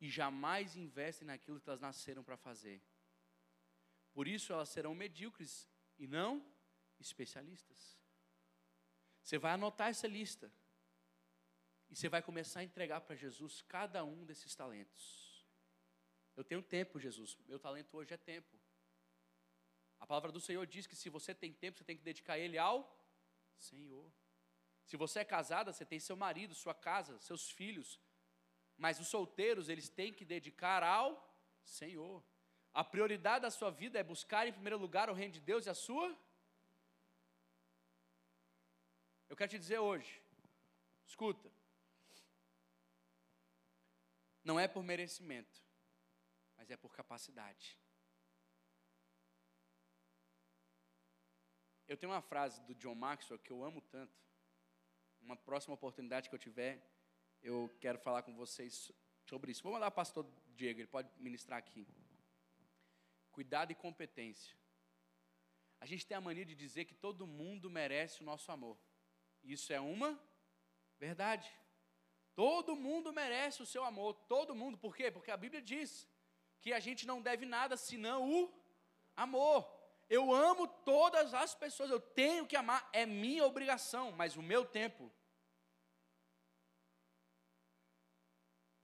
e jamais investem naquilo que elas nasceram para fazer. Por isso elas serão medíocres e não especialistas. Você vai anotar essa lista e você vai começar a entregar para Jesus cada um desses talentos. Eu tenho tempo, Jesus. Meu talento hoje é tempo. A palavra do Senhor diz que se você tem tempo, você tem que dedicar ele ao Senhor. Se você é casada, você tem seu marido, sua casa, seus filhos. Mas os solteiros, eles têm que dedicar ao Senhor. A prioridade da sua vida é buscar em primeiro lugar o reino de Deus e a sua. Eu quero te dizer hoje, escuta, não é por merecimento, mas é por capacidade. Eu tenho uma frase do John Maxwell que eu amo tanto. Uma próxima oportunidade que eu tiver, eu quero falar com vocês sobre isso. Vou mandar o pastor Diego, ele pode ministrar aqui. Cuidado e competência. A gente tem a mania de dizer que todo mundo merece o nosso amor. Isso é uma verdade. Todo mundo merece o seu amor, todo mundo. Por quê? Porque a Bíblia diz que a gente não deve nada senão o amor. Eu amo todas as pessoas, eu tenho que amar, é minha obrigação, mas o meu tempo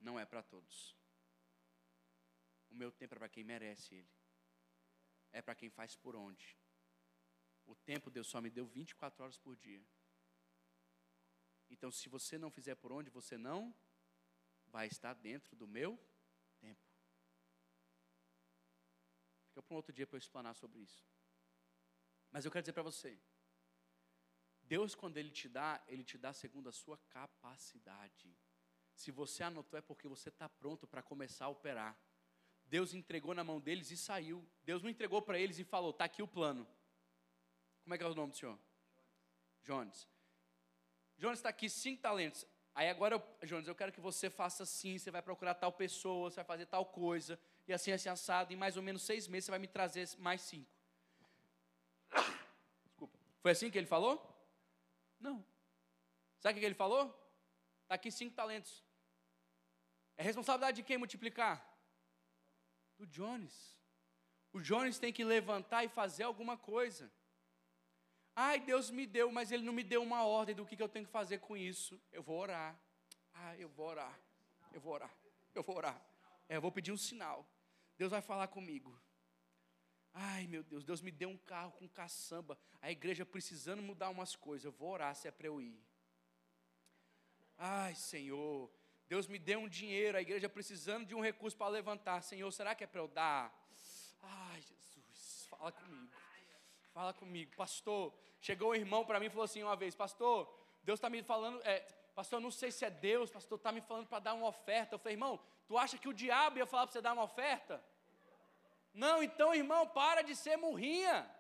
não é para todos. O meu tempo é para quem merece ele. É para quem faz por onde. O tempo Deus só me deu 24 horas por dia. Então, se você não fizer por onde, você não vai estar dentro do meu tempo. Fica para um outro dia para eu explanar sobre isso. Mas eu quero dizer para você, Deus, quando Ele te dá, Ele te dá segundo a sua capacidade. Se você anotou, é porque você está pronto para começar a operar. Deus entregou na mão deles e saiu. Deus não entregou para eles e falou: está aqui o plano. Como é que é o nome do senhor? Jones. Jones está aqui cinco talentos. Aí agora, Jones, eu quero que você faça assim, você vai procurar tal pessoa, você vai fazer tal coisa, e assim, assim, assado, em mais ou menos seis meses você vai me trazer mais cinco. Foi assim que ele falou? Não. Sabe o que ele falou? Está aqui cinco talentos. É responsabilidade de quem multiplicar? Do Jones. O Jones tem que levantar e fazer alguma coisa. Ai, Deus me deu, mas Ele não me deu uma ordem do que, que eu tenho que fazer com isso. Eu vou orar. Ah, eu vou orar. Eu vou orar. Eu vou orar. É, eu vou pedir um sinal. Deus vai falar comigo. Ai, meu Deus, Deus me deu um carro com caçamba. A igreja precisando mudar umas coisas. Eu vou orar se é para eu ir. Ai, Senhor, Deus me deu um dinheiro, a igreja precisando de um recurso para levantar. Senhor, será que é para eu dar? Ai, Jesus, fala comigo. Fala comigo. Pastor, chegou um irmão para mim e falou assim uma vez: Pastor, Deus está me falando, é, pastor, não sei se é Deus, pastor, está me falando para dar uma oferta. Eu falei, irmão, tu acha que o diabo ia falar para você dar uma oferta? Não, então, irmão, para de ser murrinha.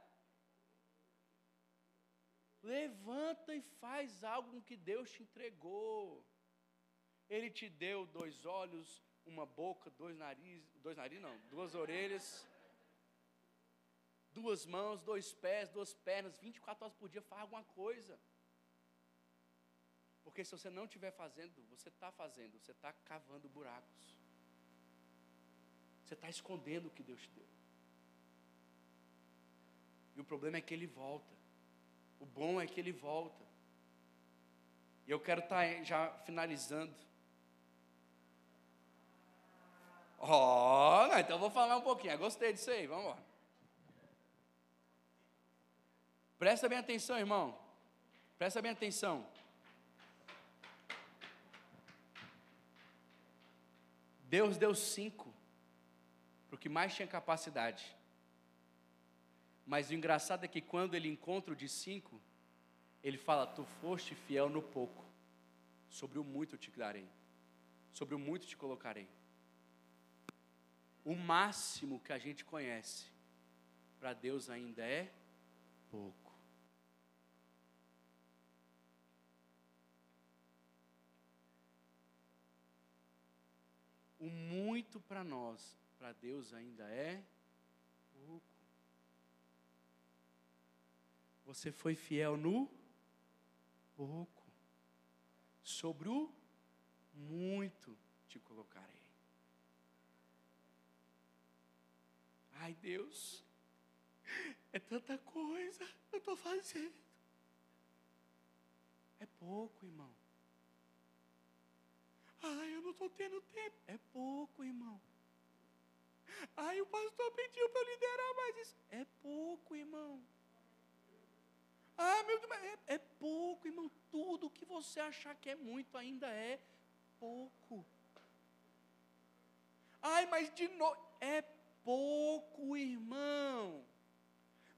Levanta e faz algo que Deus te entregou. Ele te deu dois olhos, uma boca, dois narizes, dois narizes não, duas orelhas, duas mãos, dois pés, duas pernas, 24 horas por dia, faz alguma coisa. Porque se você não estiver fazendo, você está fazendo, você está cavando buracos. Você está escondendo o que Deus te deu. E o problema é que ele volta. O bom é que ele volta. E eu quero estar tá já finalizando. Oh, então vou falar um pouquinho. Eu gostei disso aí, vamos embora. Presta bem atenção, irmão. Presta bem atenção. Deus deu cinco que mais tinha capacidade. Mas o engraçado é que quando ele encontra o de cinco, ele fala: Tu foste fiel no pouco, sobre o muito te darei, sobre o muito te colocarei. O máximo que a gente conhece, para Deus ainda é pouco. O muito para nós, para Deus ainda é pouco. Você foi fiel no pouco, sobre o muito te colocarei. Ai, Deus, é tanta coisa eu estou fazendo. É pouco, irmão. Ai, eu não estou tendo tempo. É pouco, irmão. Ai, o pastor pediu para eu liderar mais isso. É pouco, irmão. Ah, meu Deus, é, é pouco, irmão. Tudo que você achar que é muito ainda é pouco. Ai, mas de novo. É pouco, irmão.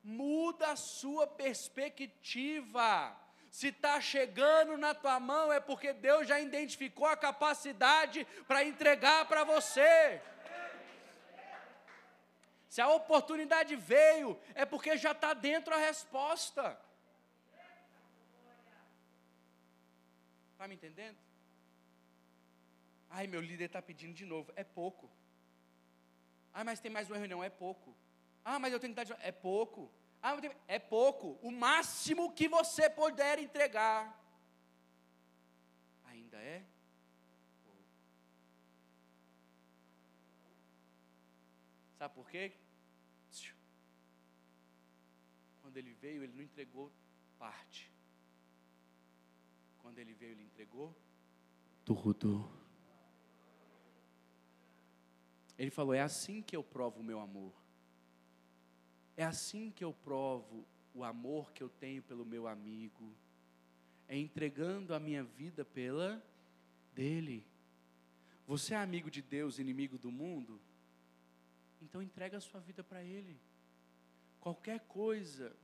Muda a sua perspectiva. Se está chegando na tua mão, é porque Deus já identificou a capacidade para entregar para você. Se a oportunidade veio, é porque já está dentro a resposta. Está me entendendo? Ai, meu líder está pedindo de novo. É pouco. Ah, mas tem mais uma reunião. É pouco. Ah, mas eu tenho que dar de É pouco. Ah, é pouco. O máximo que você puder entregar. Ainda é pouco. Sabe por quê? Quando ele veio, ele não entregou parte. Quando ele veio, ele entregou tudo. Ele falou: É assim que eu provo o meu amor. É assim que eu provo o amor que eu tenho pelo meu amigo. É entregando a minha vida pela dele. Você é amigo de Deus, inimigo do mundo? Então entrega a sua vida para ele. Qualquer coisa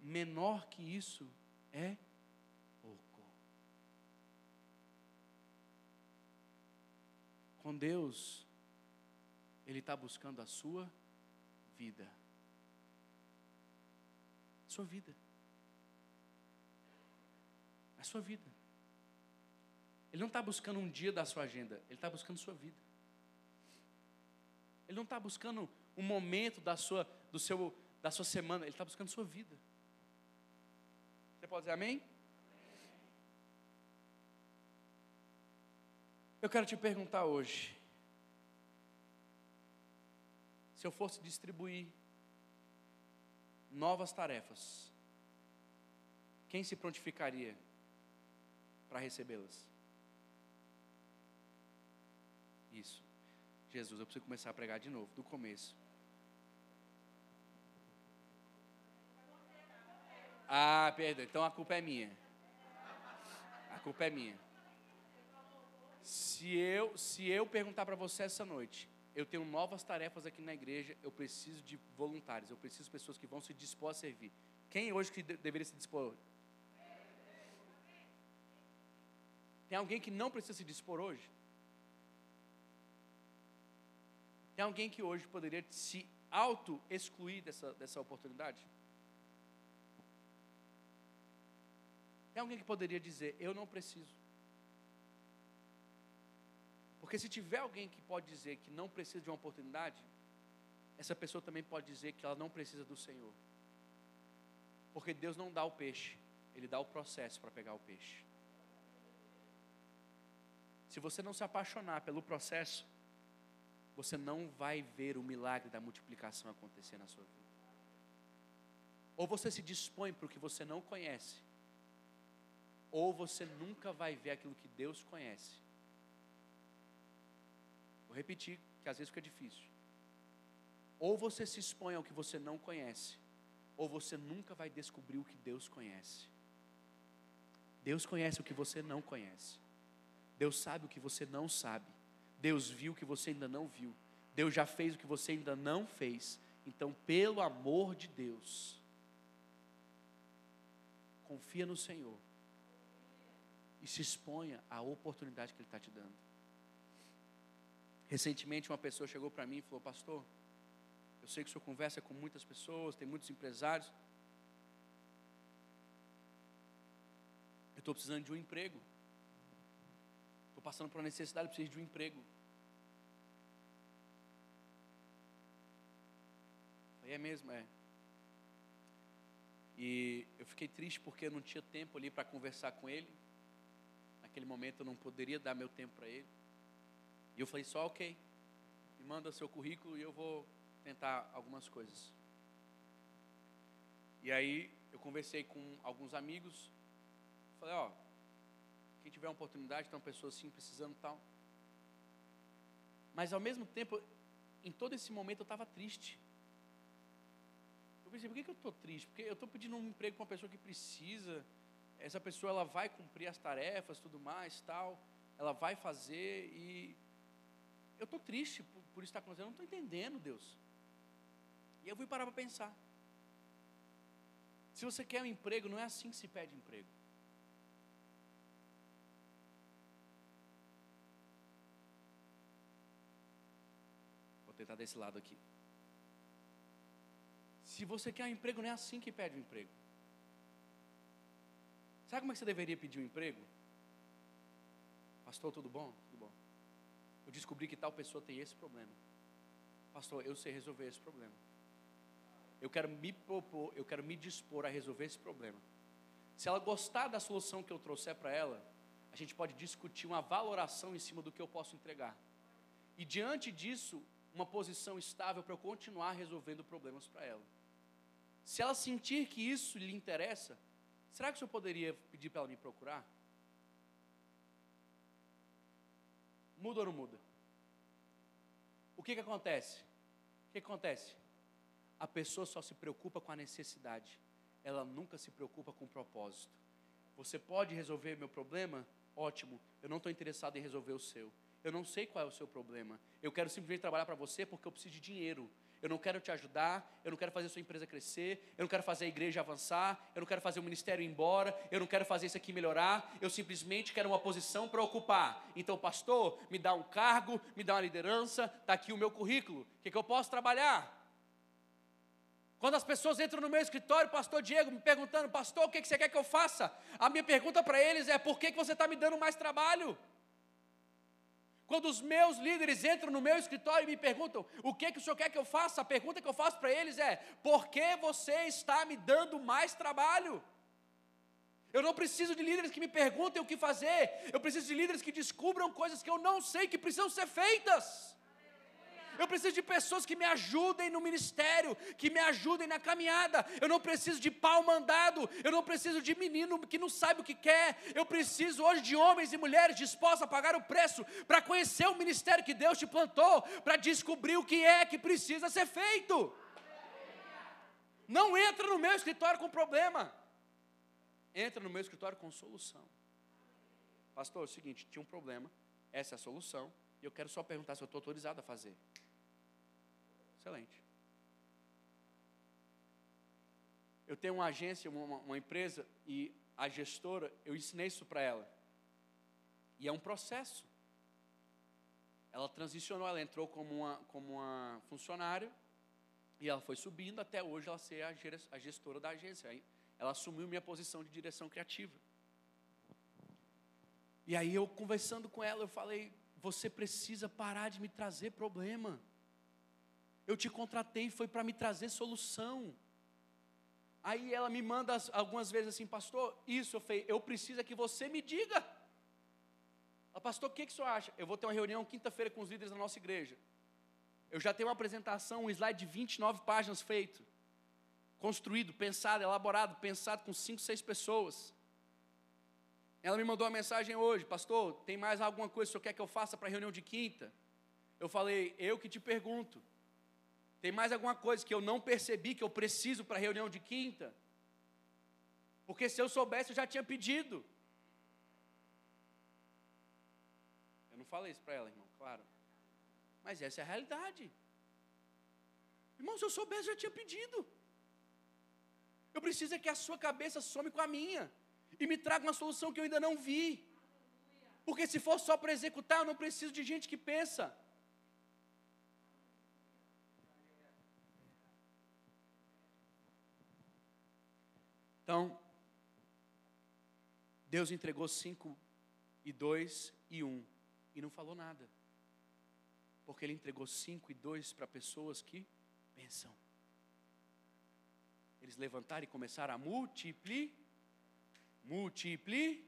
menor que isso é Com Deus, Ele está buscando a sua vida. Sua vida. A sua vida. Ele não está buscando um dia da sua agenda, Ele está buscando sua vida. Ele não está buscando um momento da sua, do seu, da sua semana, Ele está buscando sua vida. Você pode dizer amém? Eu quero te perguntar hoje. Se eu fosse distribuir novas tarefas, quem se prontificaria para recebê-las? Isso. Jesus, eu preciso começar a pregar de novo, do começo. Ah, perdão, então a culpa é minha. A culpa é minha. Se eu, se eu perguntar para você essa noite, eu tenho novas tarefas aqui na igreja, eu preciso de voluntários, eu preciso de pessoas que vão se dispor a servir. Quem hoje que deveria se dispor? Tem alguém que não precisa se dispor hoje? Tem alguém que hoje poderia se auto-excluir dessa, dessa oportunidade? Tem alguém que poderia dizer: Eu não preciso. Porque se tiver alguém que pode dizer que não precisa de uma oportunidade, essa pessoa também pode dizer que ela não precisa do Senhor. Porque Deus não dá o peixe, Ele dá o processo para pegar o peixe. Se você não se apaixonar pelo processo, você não vai ver o milagre da multiplicação acontecer na sua vida. Ou você se dispõe para o que você não conhece, ou você nunca vai ver aquilo que Deus conhece. Vou repetir, que às vezes fica difícil. Ou você se expõe ao que você não conhece, ou você nunca vai descobrir o que Deus conhece. Deus conhece o que você não conhece. Deus sabe o que você não sabe. Deus viu o que você ainda não viu. Deus já fez o que você ainda não fez. Então, pelo amor de Deus, confia no Senhor e se exponha à oportunidade que Ele está te dando. Recentemente, uma pessoa chegou para mim e falou: Pastor, eu sei que o senhor conversa com muitas pessoas, tem muitos empresários. Eu estou precisando de um emprego. Estou passando por uma necessidade, preciso de um emprego. Falei, é mesmo, é. E eu fiquei triste porque eu não tinha tempo ali para conversar com ele. Naquele momento eu não poderia dar meu tempo para ele. E eu falei só, ok, me manda seu currículo e eu vou tentar algumas coisas. E aí eu conversei com alguns amigos, falei, ó, quem tiver uma oportunidade, tem uma pessoa assim precisando tal. Mas ao mesmo tempo, em todo esse momento eu estava triste. Eu pensei, por que, que eu estou triste? Porque eu estou pedindo um emprego para uma pessoa que precisa, essa pessoa ela vai cumprir as tarefas, tudo mais, tal, ela vai fazer e eu estou triste por, por isso estar acontecendo, eu não estou entendendo, Deus. E eu fui parar para pensar. Se você quer um emprego, não é assim que se pede emprego. Vou tentar desse lado aqui. Se você quer um emprego, não é assim que pede um emprego. Sabe como é que você deveria pedir um emprego? Pastor, tudo bom? eu descobri que tal pessoa tem esse problema. Pastor, eu sei resolver esse problema. Eu quero me propor, eu quero me dispor a resolver esse problema. Se ela gostar da solução que eu trouxer para ela, a gente pode discutir uma valoração em cima do que eu posso entregar. E diante disso, uma posição estável para eu continuar resolvendo problemas para ela. Se ela sentir que isso lhe interessa, será que o senhor poderia pedir para ela me procurar? Muda ou não muda? O que, que acontece? O que, que acontece? A pessoa só se preocupa com a necessidade, ela nunca se preocupa com o propósito. Você pode resolver meu problema? Ótimo, eu não estou interessado em resolver o seu. Eu não sei qual é o seu problema. Eu quero simplesmente trabalhar para você porque eu preciso de dinheiro. Eu não quero te ajudar, eu não quero fazer a sua empresa crescer, eu não quero fazer a igreja avançar, eu não quero fazer o ministério ir embora, eu não quero fazer isso aqui melhorar, eu simplesmente quero uma posição para ocupar. Então, pastor, me dá um cargo, me dá uma liderança, está aqui o meu currículo, o que, que eu posso trabalhar? Quando as pessoas entram no meu escritório, pastor Diego, me perguntando, pastor, o que, que você quer que eu faça? A minha pergunta para eles é: por que, que você está me dando mais trabalho? Quando os meus líderes entram no meu escritório e me perguntam o que, que o senhor quer que eu faça, a pergunta que eu faço para eles é: por que você está me dando mais trabalho? Eu não preciso de líderes que me perguntem o que fazer. Eu preciso de líderes que descubram coisas que eu não sei que precisam ser feitas. Eu preciso de pessoas que me ajudem no ministério, que me ajudem na caminhada. Eu não preciso de pau mandado, eu não preciso de menino que não sabe o que quer. Eu preciso hoje de homens e mulheres dispostos a pagar o preço para conhecer o ministério que Deus te plantou, para descobrir o que é que precisa ser feito. Não entra no meu escritório com problema. Entra no meu escritório com solução. Pastor, é o seguinte, tinha um problema, essa é a solução, e eu quero só perguntar se eu estou autorizado a fazer. Excelente. Eu tenho uma agência, uma, uma empresa, e a gestora, eu ensinei isso para ela. E é um processo. Ela transicionou, ela entrou como uma, como uma funcionária, e ela foi subindo até hoje ela ser a gestora da agência. Ela assumiu minha posição de direção criativa. E aí eu conversando com ela, eu falei: "Você precisa parar de me trazer problema. Eu te contratei foi para me trazer solução." Aí ela me manda algumas vezes assim, pastor, isso eu falei, eu preciso é que você me diga. Ela, pastor, o que, que o senhor acha? Eu vou ter uma reunião quinta-feira com os líderes da nossa igreja. Eu já tenho uma apresentação, um slide de 29 páginas feito, construído, pensado, elaborado, pensado com 5, 6 pessoas. Ela me mandou uma mensagem hoje, pastor, tem mais alguma coisa que o senhor quer que eu faça para a reunião de quinta? Eu falei, eu que te pergunto. Tem mais alguma coisa que eu não percebi que eu preciso para a reunião de quinta? Porque se eu soubesse, eu já tinha pedido. Eu não falei isso para ela, irmão, claro. Mas essa é a realidade. Irmão, se eu soubesse, eu já tinha pedido. Eu preciso é que a sua cabeça some com a minha e me traga uma solução que eu ainda não vi. Porque se for só para executar, eu não preciso de gente que pensa. Então, Deus entregou cinco e dois e um e não falou nada porque ele entregou cinco e dois para pessoas que pensam. Eles levantaram e começaram a multiplicar, multiplicar,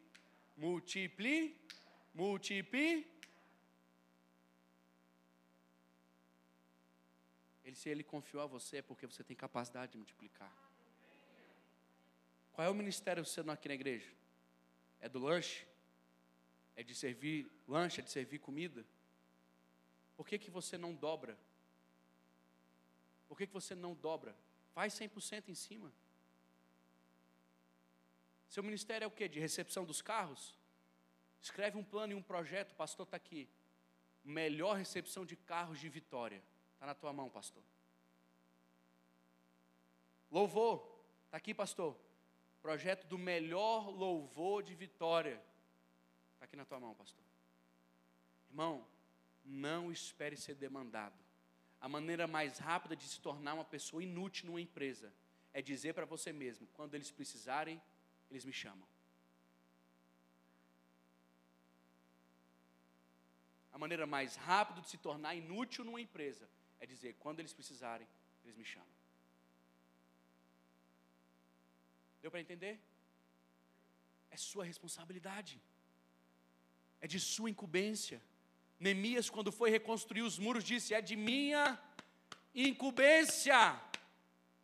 multiplicar, multiplicar. Ele, se ele confiou a você, é porque você tem capacidade de multiplicar. Qual é o ministério você aqui na igreja? É do lanche? É de servir lanche? É de servir comida? Por que, que você não dobra? Por que, que você não dobra? Faz 100% em cima. Seu ministério é o quê? De recepção dos carros? Escreve um plano e um projeto, o pastor está aqui. Melhor recepção de carros de vitória. Está na tua mão, pastor. Louvor, está aqui, pastor. Projeto do melhor louvor de vitória. Está aqui na tua mão, pastor. Irmão, não espere ser demandado. A maneira mais rápida de se tornar uma pessoa inútil numa empresa é dizer para você mesmo: quando eles precisarem, eles me chamam. A maneira mais rápida de se tornar inútil numa empresa é dizer: quando eles precisarem, eles me chamam. Deu para entender? É sua responsabilidade, é de sua incumbência. Neemias, quando foi reconstruir os muros, disse: É de minha incumbência,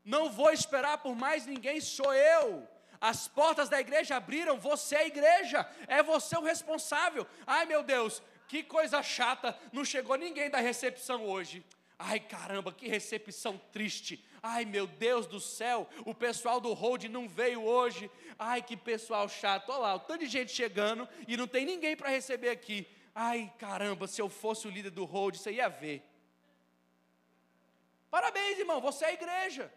não vou esperar por mais ninguém, sou eu. As portas da igreja abriram, você é a igreja, é você o responsável. Ai meu Deus, que coisa chata, não chegou ninguém da recepção hoje. Ai caramba, que recepção triste. Ai meu Deus do céu, o pessoal do hold não veio hoje. Ai que pessoal chato. Olha lá, o tanto de gente chegando e não tem ninguém para receber aqui. Ai, caramba, se eu fosse o líder do hold, você ia ver. Parabéns, irmão, você é a igreja.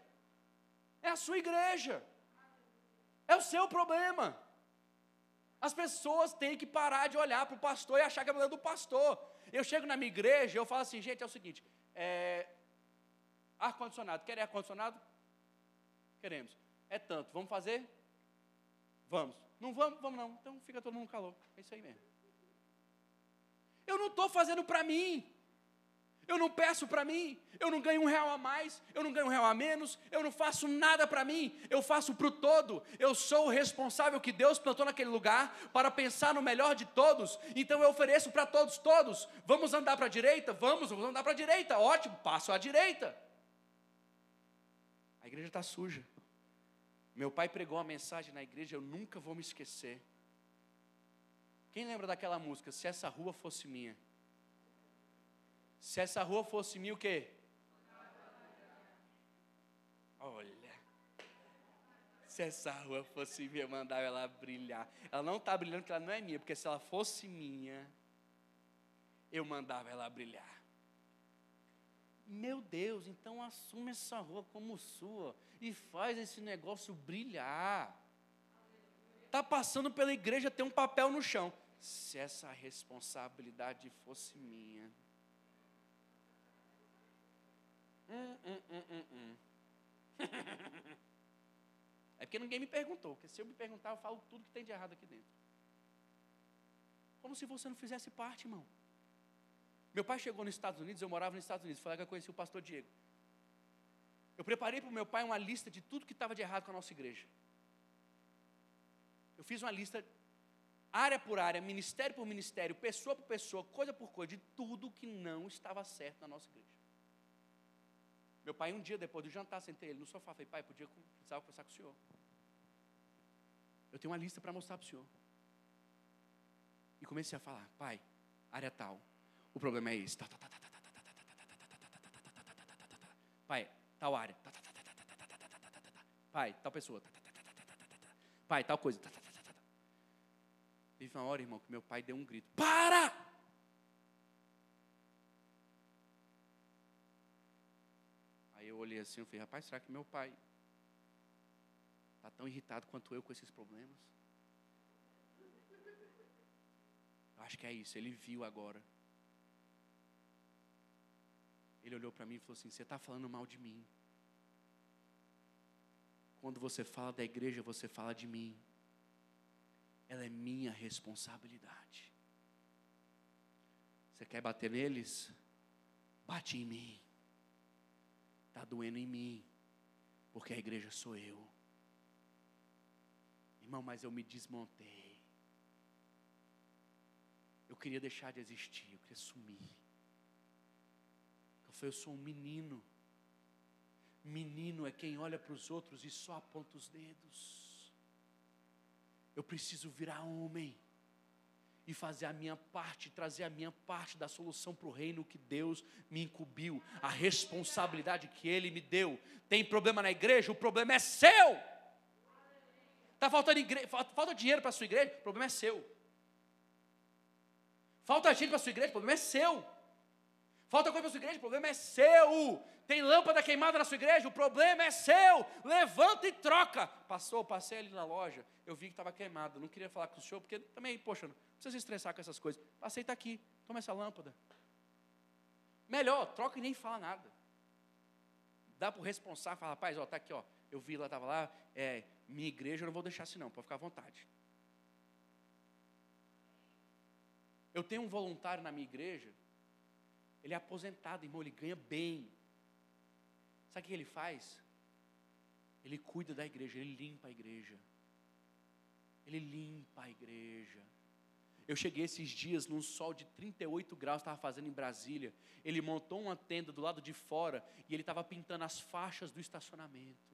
É a sua igreja. É o seu problema. As pessoas têm que parar de olhar para o pastor e achar que é problema do pastor. Eu chego na minha igreja eu falo assim, gente, é o seguinte, é, ar-condicionado, querem ar-condicionado? Queremos. É tanto, vamos fazer? Vamos. Não vamos? Vamos não. Então fica todo mundo calor. É isso aí mesmo. Eu não estou fazendo para mim. Eu não peço para mim, eu não ganho um real a mais, eu não ganho um real a menos, eu não faço nada para mim, eu faço para o todo. Eu sou o responsável que Deus plantou naquele lugar para pensar no melhor de todos, então eu ofereço para todos, todos. Vamos andar para a direita? Vamos, vamos andar para a direita, ótimo, passo à direita. A igreja está suja. Meu pai pregou uma mensagem na igreja, eu nunca vou me esquecer. Quem lembra daquela música? Se essa rua fosse minha. Se essa rua fosse minha, o quê? Olha. Se essa rua fosse minha, eu mandava ela brilhar. Ela não está brilhando porque ela não é minha, porque se ela fosse minha, eu mandava ela brilhar. Meu Deus, então assume essa rua como sua e faz esse negócio brilhar. Está passando pela igreja, tem um papel no chão. Se essa responsabilidade fosse minha, Hum, hum, hum, hum, hum. é porque ninguém me perguntou, porque se eu me perguntar, eu falo tudo que tem de errado aqui dentro. Como se você não fizesse parte, irmão. Meu pai chegou nos Estados Unidos, eu morava nos Estados Unidos, foi lá que eu conheci o pastor Diego. Eu preparei para o meu pai uma lista de tudo que estava de errado com a nossa igreja. Eu fiz uma lista, área por área, ministério por ministério, pessoa por pessoa, coisa por coisa, de tudo que não estava certo na nossa igreja. Meu pai, um dia depois do jantar, sentei ele no sofá, falei, pai, podia precisava conversar com o senhor. Eu tenho uma lista para mostrar para o senhor. E comecei a falar, pai, área tal, o problema é esse. Pai, tal área. Pai, tal pessoa. Pai, tal coisa. Teve uma hora, irmão, que meu pai deu um grito: Para! Olhei assim e falei, rapaz, será que meu pai está tão irritado quanto eu com esses problemas? Eu acho que é isso, ele viu agora. Ele olhou para mim e falou assim: Você está falando mal de mim. Quando você fala da igreja, você fala de mim. Ela é minha responsabilidade. Você quer bater neles? Bate em mim está doendo em mim, porque a igreja sou eu. Irmão, mas eu me desmontei. Eu queria deixar de existir, eu queria sumir. Eu falei, eu sou um menino. Menino é quem olha para os outros e só aponta os dedos. Eu preciso virar homem e fazer a minha parte, trazer a minha parte da solução para o reino que Deus me incumbiu, a responsabilidade que Ele me deu. Tem problema na igreja? O problema é seu. Está faltando igre... falta dinheiro para a sua igreja? O problema é seu. Falta gente para a sua igreja? O problema é seu. Falta coisa para a sua igreja? O problema é seu. Tem lâmpada queimada na sua igreja? O problema é seu. Levanta e troca. Passou, passei ali na loja, eu vi que estava queimado. Não queria falar com o senhor, porque também, poxa, não precisa se estressar com essas coisas. Passei, está aqui, toma essa lâmpada. Melhor, troca e nem fala nada. Dá para o responsável falar, rapaz, ó, está aqui, ó. Eu vi lá, estava lá, é, minha igreja, eu não vou deixar assim não, pode ficar à vontade. Eu tenho um voluntário na minha igreja ele é aposentado, irmão, ele ganha bem. Sabe o que ele faz? Ele cuida da igreja, ele limpa a igreja. Ele limpa a igreja. Eu cheguei esses dias num sol de 38 graus, estava fazendo em Brasília. Ele montou uma tenda do lado de fora e ele estava pintando as faixas do estacionamento.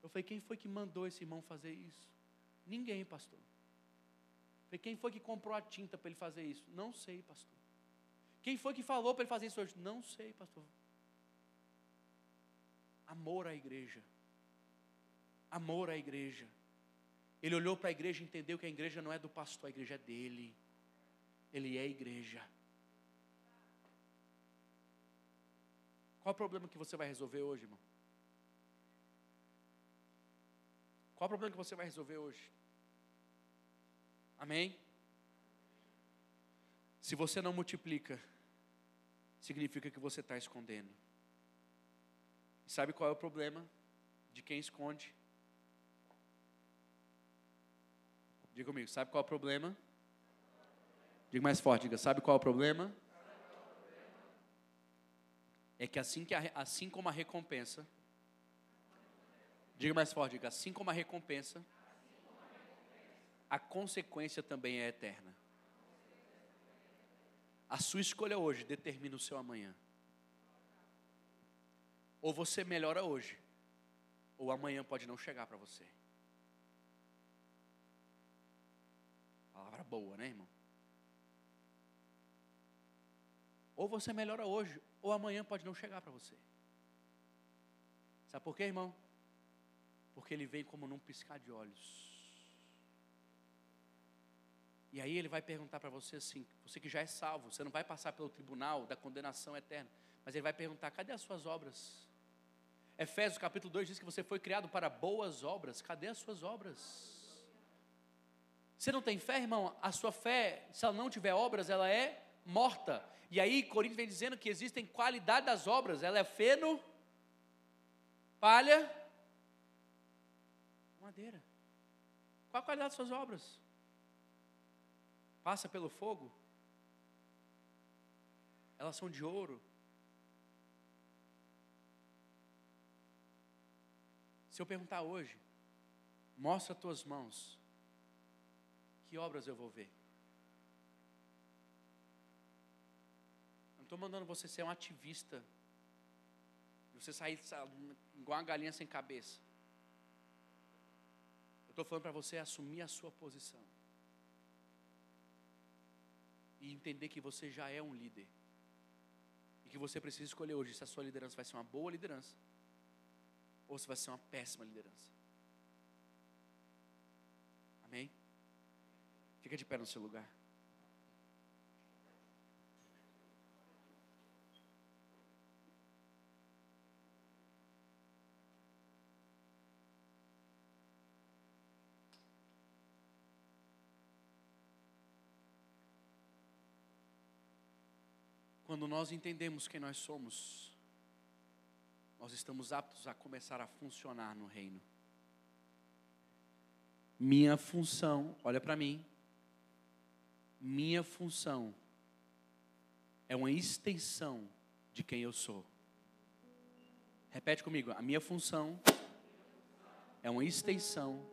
Eu falei, quem foi que mandou esse irmão fazer isso? Ninguém, pastor. Eu falei, quem foi que comprou a tinta para ele fazer isso? Não sei, pastor. Quem foi que falou para ele fazer isso hoje? Não sei, pastor. Amor à igreja. Amor à igreja. Ele olhou para a igreja e entendeu que a igreja não é do pastor, a igreja é dele. Ele é a igreja. Qual o problema que você vai resolver hoje, irmão? Qual o problema que você vai resolver hoje? Amém? Se você não multiplica, significa que você está escondendo. E sabe qual é o problema de quem esconde? Diga comigo, sabe qual é o problema? Diga mais forte, diga, sabe qual é o problema? é que assim, que a, assim como a recompensa, diga mais forte, diga, assim como a recompensa, a consequência também é eterna. A sua escolha hoje determina o seu amanhã. Ou você melhora hoje, ou amanhã pode não chegar para você. Palavra boa, né, irmão? Ou você melhora hoje, ou amanhã pode não chegar para você. Sabe por quê, irmão? Porque ele vem como num piscar de olhos. E aí ele vai perguntar para você assim, você que já é salvo, você não vai passar pelo tribunal da condenação eterna, mas ele vai perguntar: cadê as suas obras? Efésios capítulo 2 diz que você foi criado para boas obras, cadê as suas obras? Você não tem fé, irmão? A sua fé, se ela não tiver obras, ela é morta. E aí Coríntios vem dizendo que existem qualidade das obras, ela é feno, palha, madeira. Qual a qualidade das suas obras? Passa pelo fogo? Elas são de ouro. Se eu perguntar hoje, mostra as tuas mãos, que obras eu vou ver? estou mandando você ser um ativista. Você sair igual uma galinha sem cabeça. Eu estou falando para você assumir a sua posição. E entender que você já é um líder. E que você precisa escolher hoje se a sua liderança vai ser uma boa liderança ou se vai ser uma péssima liderança. Amém? Fica de pé no seu lugar. Quando nós entendemos quem nós somos, nós estamos aptos a começar a funcionar no reino. Minha função, olha para mim, minha função é uma extensão de quem eu sou. Repete comigo, a minha função é uma extensão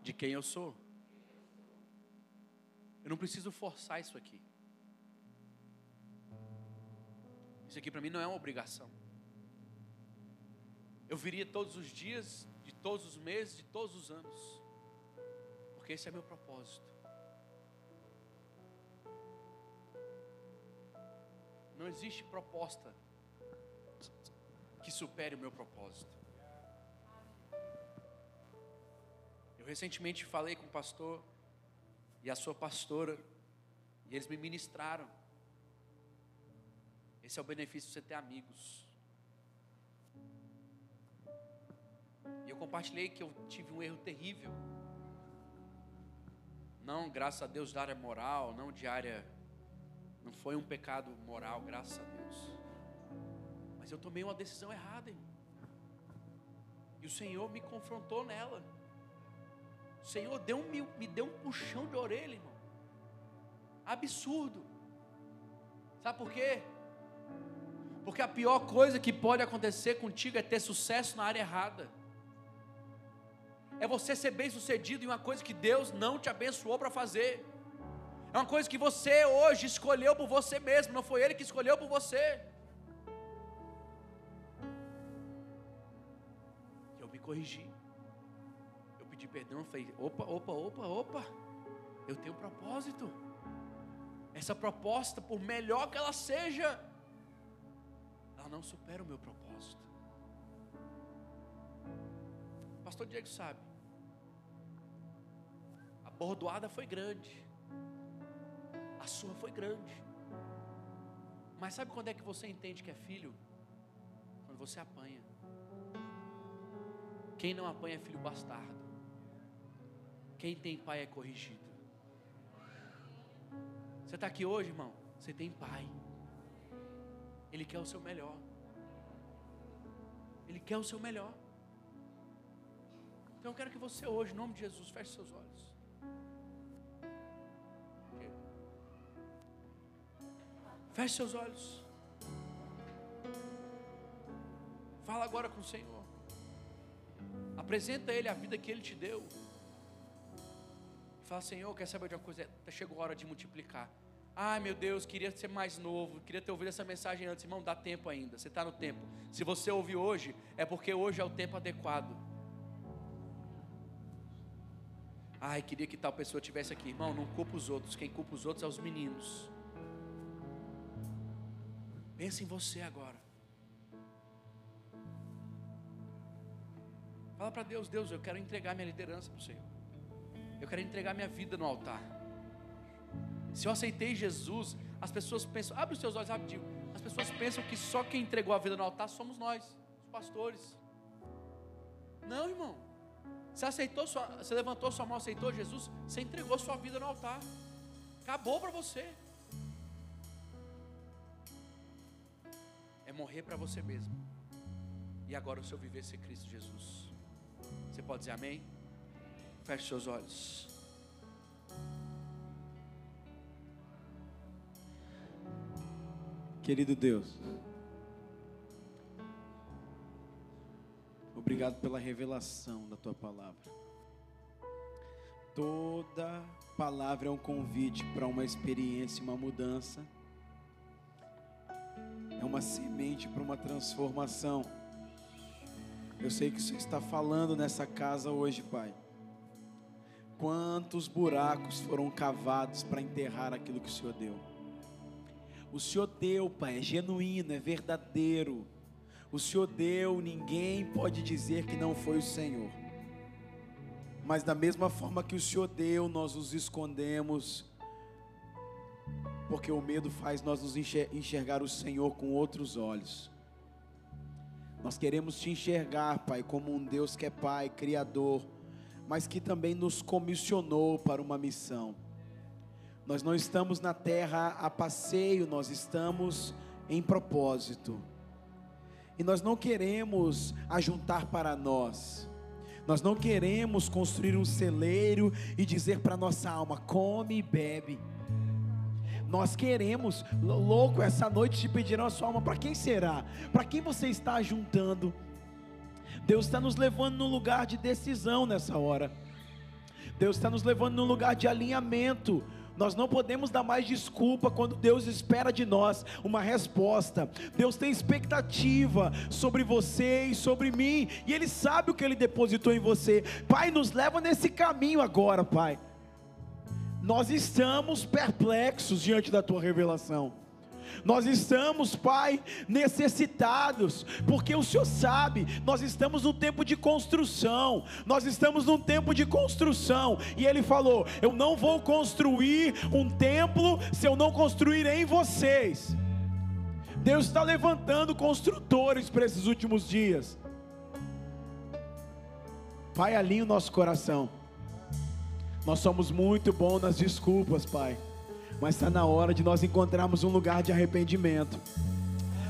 de quem eu sou. Eu não preciso forçar isso aqui. Isso aqui para mim não é uma obrigação. Eu viria todos os dias, de todos os meses, de todos os anos, porque esse é meu propósito. Não existe proposta que supere o meu propósito. Eu recentemente falei com o pastor e a sua pastora, e eles me ministraram. Esse é o benefício de você ter amigos. E eu compartilhei que eu tive um erro terrível. Não, graças a Deus, da área moral, não de área. Não foi um pecado moral, graças a Deus. Mas eu tomei uma decisão errada, irmão. E o Senhor me confrontou nela. O Senhor deu um, me deu um puxão de orelha, irmão. Absurdo. Sabe por quê? Porque a pior coisa que pode acontecer contigo é ter sucesso na área errada. É você ser bem sucedido em uma coisa que Deus não te abençoou para fazer. É uma coisa que você hoje escolheu por você mesmo, não foi Ele que escolheu por você. Eu me corrigi. Eu pedi perdão, eu falei: opa, opa, opa, opa. Eu tenho um propósito. Essa proposta, por melhor que ela seja, não supera o meu propósito. Pastor Diego sabe. A bordoada foi grande. A sua foi grande. Mas sabe quando é que você entende que é filho? Quando você apanha. Quem não apanha é filho bastardo. Quem tem pai é corrigido. Você está aqui hoje, irmão? Você tem pai. Ele quer o seu melhor. Ele quer o seu melhor. Então eu quero que você hoje, em nome de Jesus, feche seus olhos. Feche seus olhos. Fala agora com o Senhor. Apresenta a Ele a vida que Ele te deu. Fala, Senhor, quer saber de uma coisa? Chegou a hora de multiplicar. Ai meu Deus, queria ser mais novo, queria ter ouvido essa mensagem antes. Irmão, dá tempo ainda, você está no tempo. Se você ouviu hoje, é porque hoje é o tempo adequado. Ai, queria que tal pessoa tivesse aqui. Irmão, não culpa os outros, quem culpa os outros é os meninos. Pensa em você agora. Fala para Deus, Deus, eu quero entregar minha liderança para o Senhor. Eu quero entregar minha vida no altar. Se eu aceitei Jesus, as pessoas pensam, abre os seus olhos rapidinho. As pessoas pensam que só quem entregou a vida no altar somos nós, os pastores. Não, irmão. Você aceitou sua, você levantou sua mão, aceitou Jesus, você entregou sua vida no altar. Acabou para você. É morrer para você mesmo. E agora o seu viver ser Cristo Jesus. Você pode dizer amém? Feche seus olhos. Querido Deus, obrigado pela revelação da tua palavra. Toda palavra é um convite para uma experiência, uma mudança, é uma semente para uma transformação. Eu sei que o Senhor está falando nessa casa hoje, Pai. Quantos buracos foram cavados para enterrar aquilo que o Senhor deu? O Senhor deu, Pai, é genuíno, é verdadeiro. O Senhor deu, ninguém pode dizer que não foi o Senhor. Mas da mesma forma que o Senhor deu, nós nos escondemos, porque o medo faz nós nos enxergar o Senhor com outros olhos. Nós queremos te enxergar, Pai, como um Deus que é Pai, Criador, mas que também nos comissionou para uma missão. Nós não estamos na terra a passeio, nós estamos em propósito. E nós não queremos ajuntar para nós. Nós não queremos construir um celeiro e dizer para nossa alma: come e bebe. Nós queremos, louco, essa noite te pedirão a sua alma. Para quem será? Para quem você está juntando? Deus está nos levando num lugar de decisão nessa hora. Deus está nos levando num lugar de alinhamento nós não podemos dar mais desculpa quando Deus espera de nós uma resposta. Deus tem expectativa sobre você e sobre mim, e Ele sabe o que Ele depositou em você. Pai, nos leva nesse caminho agora, Pai. Nós estamos perplexos diante da Tua revelação. Nós estamos, Pai, necessitados, porque o Senhor sabe, nós estamos no tempo de construção, nós estamos num tempo de construção, e Ele falou: Eu não vou construir um templo se eu não construir em vocês. Deus está levantando construtores para esses últimos dias. Pai, alinha o nosso coração. Nós somos muito bons nas desculpas, Pai mas está na hora de nós encontrarmos um lugar de arrependimento.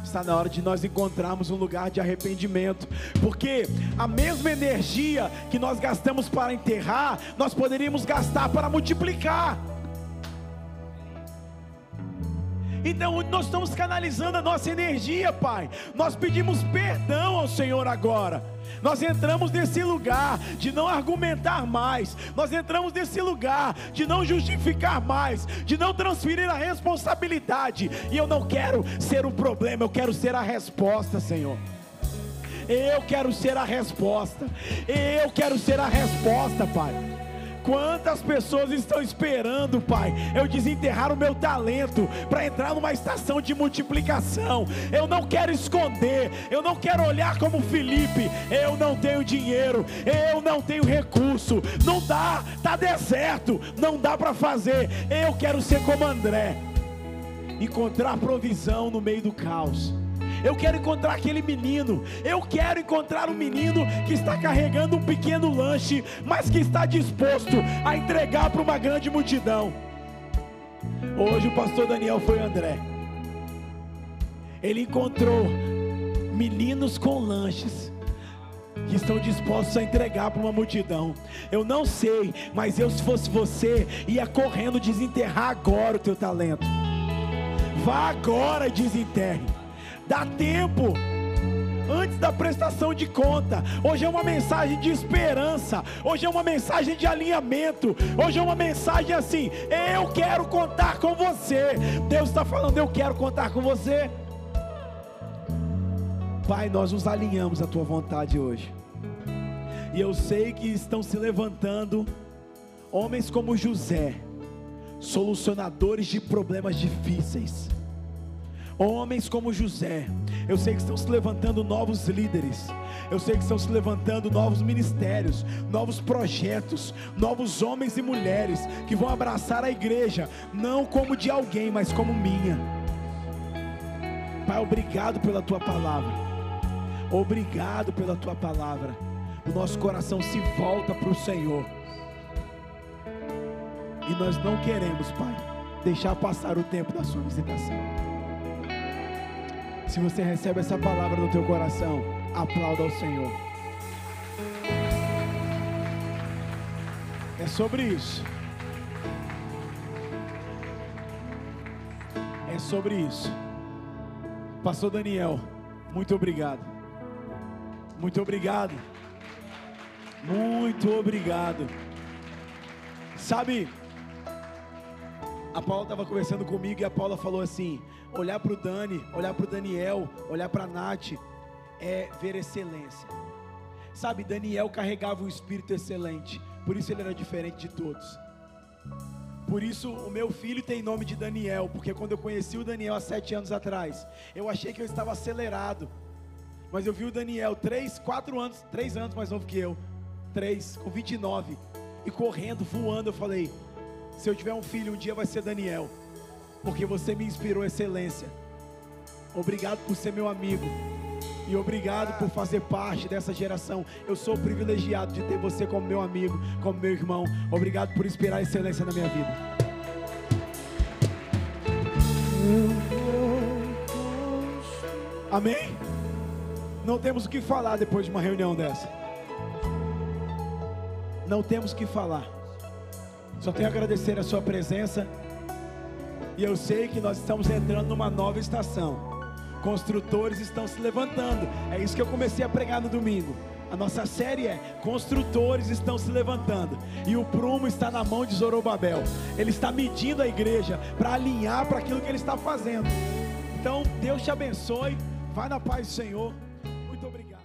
Está na hora de nós encontrarmos um lugar de arrependimento, porque a mesma energia que nós gastamos para enterrar, nós poderíamos gastar para multiplicar. Então nós estamos canalizando a nossa energia, Pai. Nós pedimos perdão ao Senhor agora. Nós entramos nesse lugar de não argumentar mais, nós entramos nesse lugar de não justificar mais, de não transferir a responsabilidade. E eu não quero ser o problema, eu quero ser a resposta, Senhor. Eu quero ser a resposta. Eu quero ser a resposta, Pai. Quantas pessoas estão esperando, Pai, eu desenterrar o meu talento para entrar numa estação de multiplicação. Eu não quero esconder, eu não quero olhar como Felipe. Eu não tenho dinheiro, eu não tenho recurso. Não dá, tá deserto, não dá para fazer. Eu quero ser como André, encontrar provisão no meio do caos eu quero encontrar aquele menino. Eu quero encontrar um menino que está carregando um pequeno lanche, mas que está disposto a entregar para uma grande multidão. Hoje o pastor Daniel foi André. Ele encontrou meninos com lanches que estão dispostos a entregar para uma multidão. Eu não sei, mas eu, se fosse você, ia correndo desenterrar agora o teu talento. Vá agora e desenterre. Dá tempo. antes da prestação de conta. Hoje é uma mensagem de esperança. Hoje é uma mensagem de alinhamento. Hoje é uma mensagem assim: eu quero contar com você. Deus está falando, eu quero contar com você. Pai, nós nos alinhamos à tua vontade hoje. E eu sei que estão se levantando homens como José, solucionadores de problemas difíceis. Homens como José, eu sei que estão se levantando novos líderes, eu sei que estão se levantando novos ministérios, novos projetos, novos homens e mulheres que vão abraçar a igreja, não como de alguém, mas como minha. Pai, obrigado pela tua palavra, obrigado pela tua palavra. O nosso coração se volta para o Senhor, e nós não queremos, Pai, deixar passar o tempo da sua visitação. Se você recebe essa palavra no teu coração, aplauda ao Senhor. É sobre isso. É sobre isso. Pastor Daniel, muito obrigado. Muito obrigado. Muito obrigado. Sabe, a Paula estava conversando comigo e a Paula falou assim: olhar para o Dani, olhar para o Daniel, olhar para a Nath, é ver excelência. Sabe, Daniel carregava um espírito excelente, por isso ele era diferente de todos. Por isso o meu filho tem nome de Daniel, porque quando eu conheci o Daniel há sete anos atrás, eu achei que eu estava acelerado. Mas eu vi o Daniel, três, quatro anos, três anos mais novo que eu, três, com 29, e correndo, voando, eu falei, se eu tiver um filho, um dia vai ser Daniel porque você me inspirou excelência. Obrigado por ser meu amigo. E obrigado por fazer parte dessa geração. Eu sou privilegiado de ter você como meu amigo, como meu irmão. Obrigado por inspirar excelência na minha vida. Amém? Não temos o que falar depois de uma reunião dessa. Não temos o que falar. Só tenho a agradecer a sua presença. E eu sei que nós estamos entrando numa nova estação. Construtores estão se levantando. É isso que eu comecei a pregar no domingo. A nossa série é Construtores estão se levantando. E o prumo está na mão de Zorobabel. Ele está medindo a igreja para alinhar para aquilo que ele está fazendo. Então, Deus te abençoe. Vai na paz do Senhor. Muito obrigado.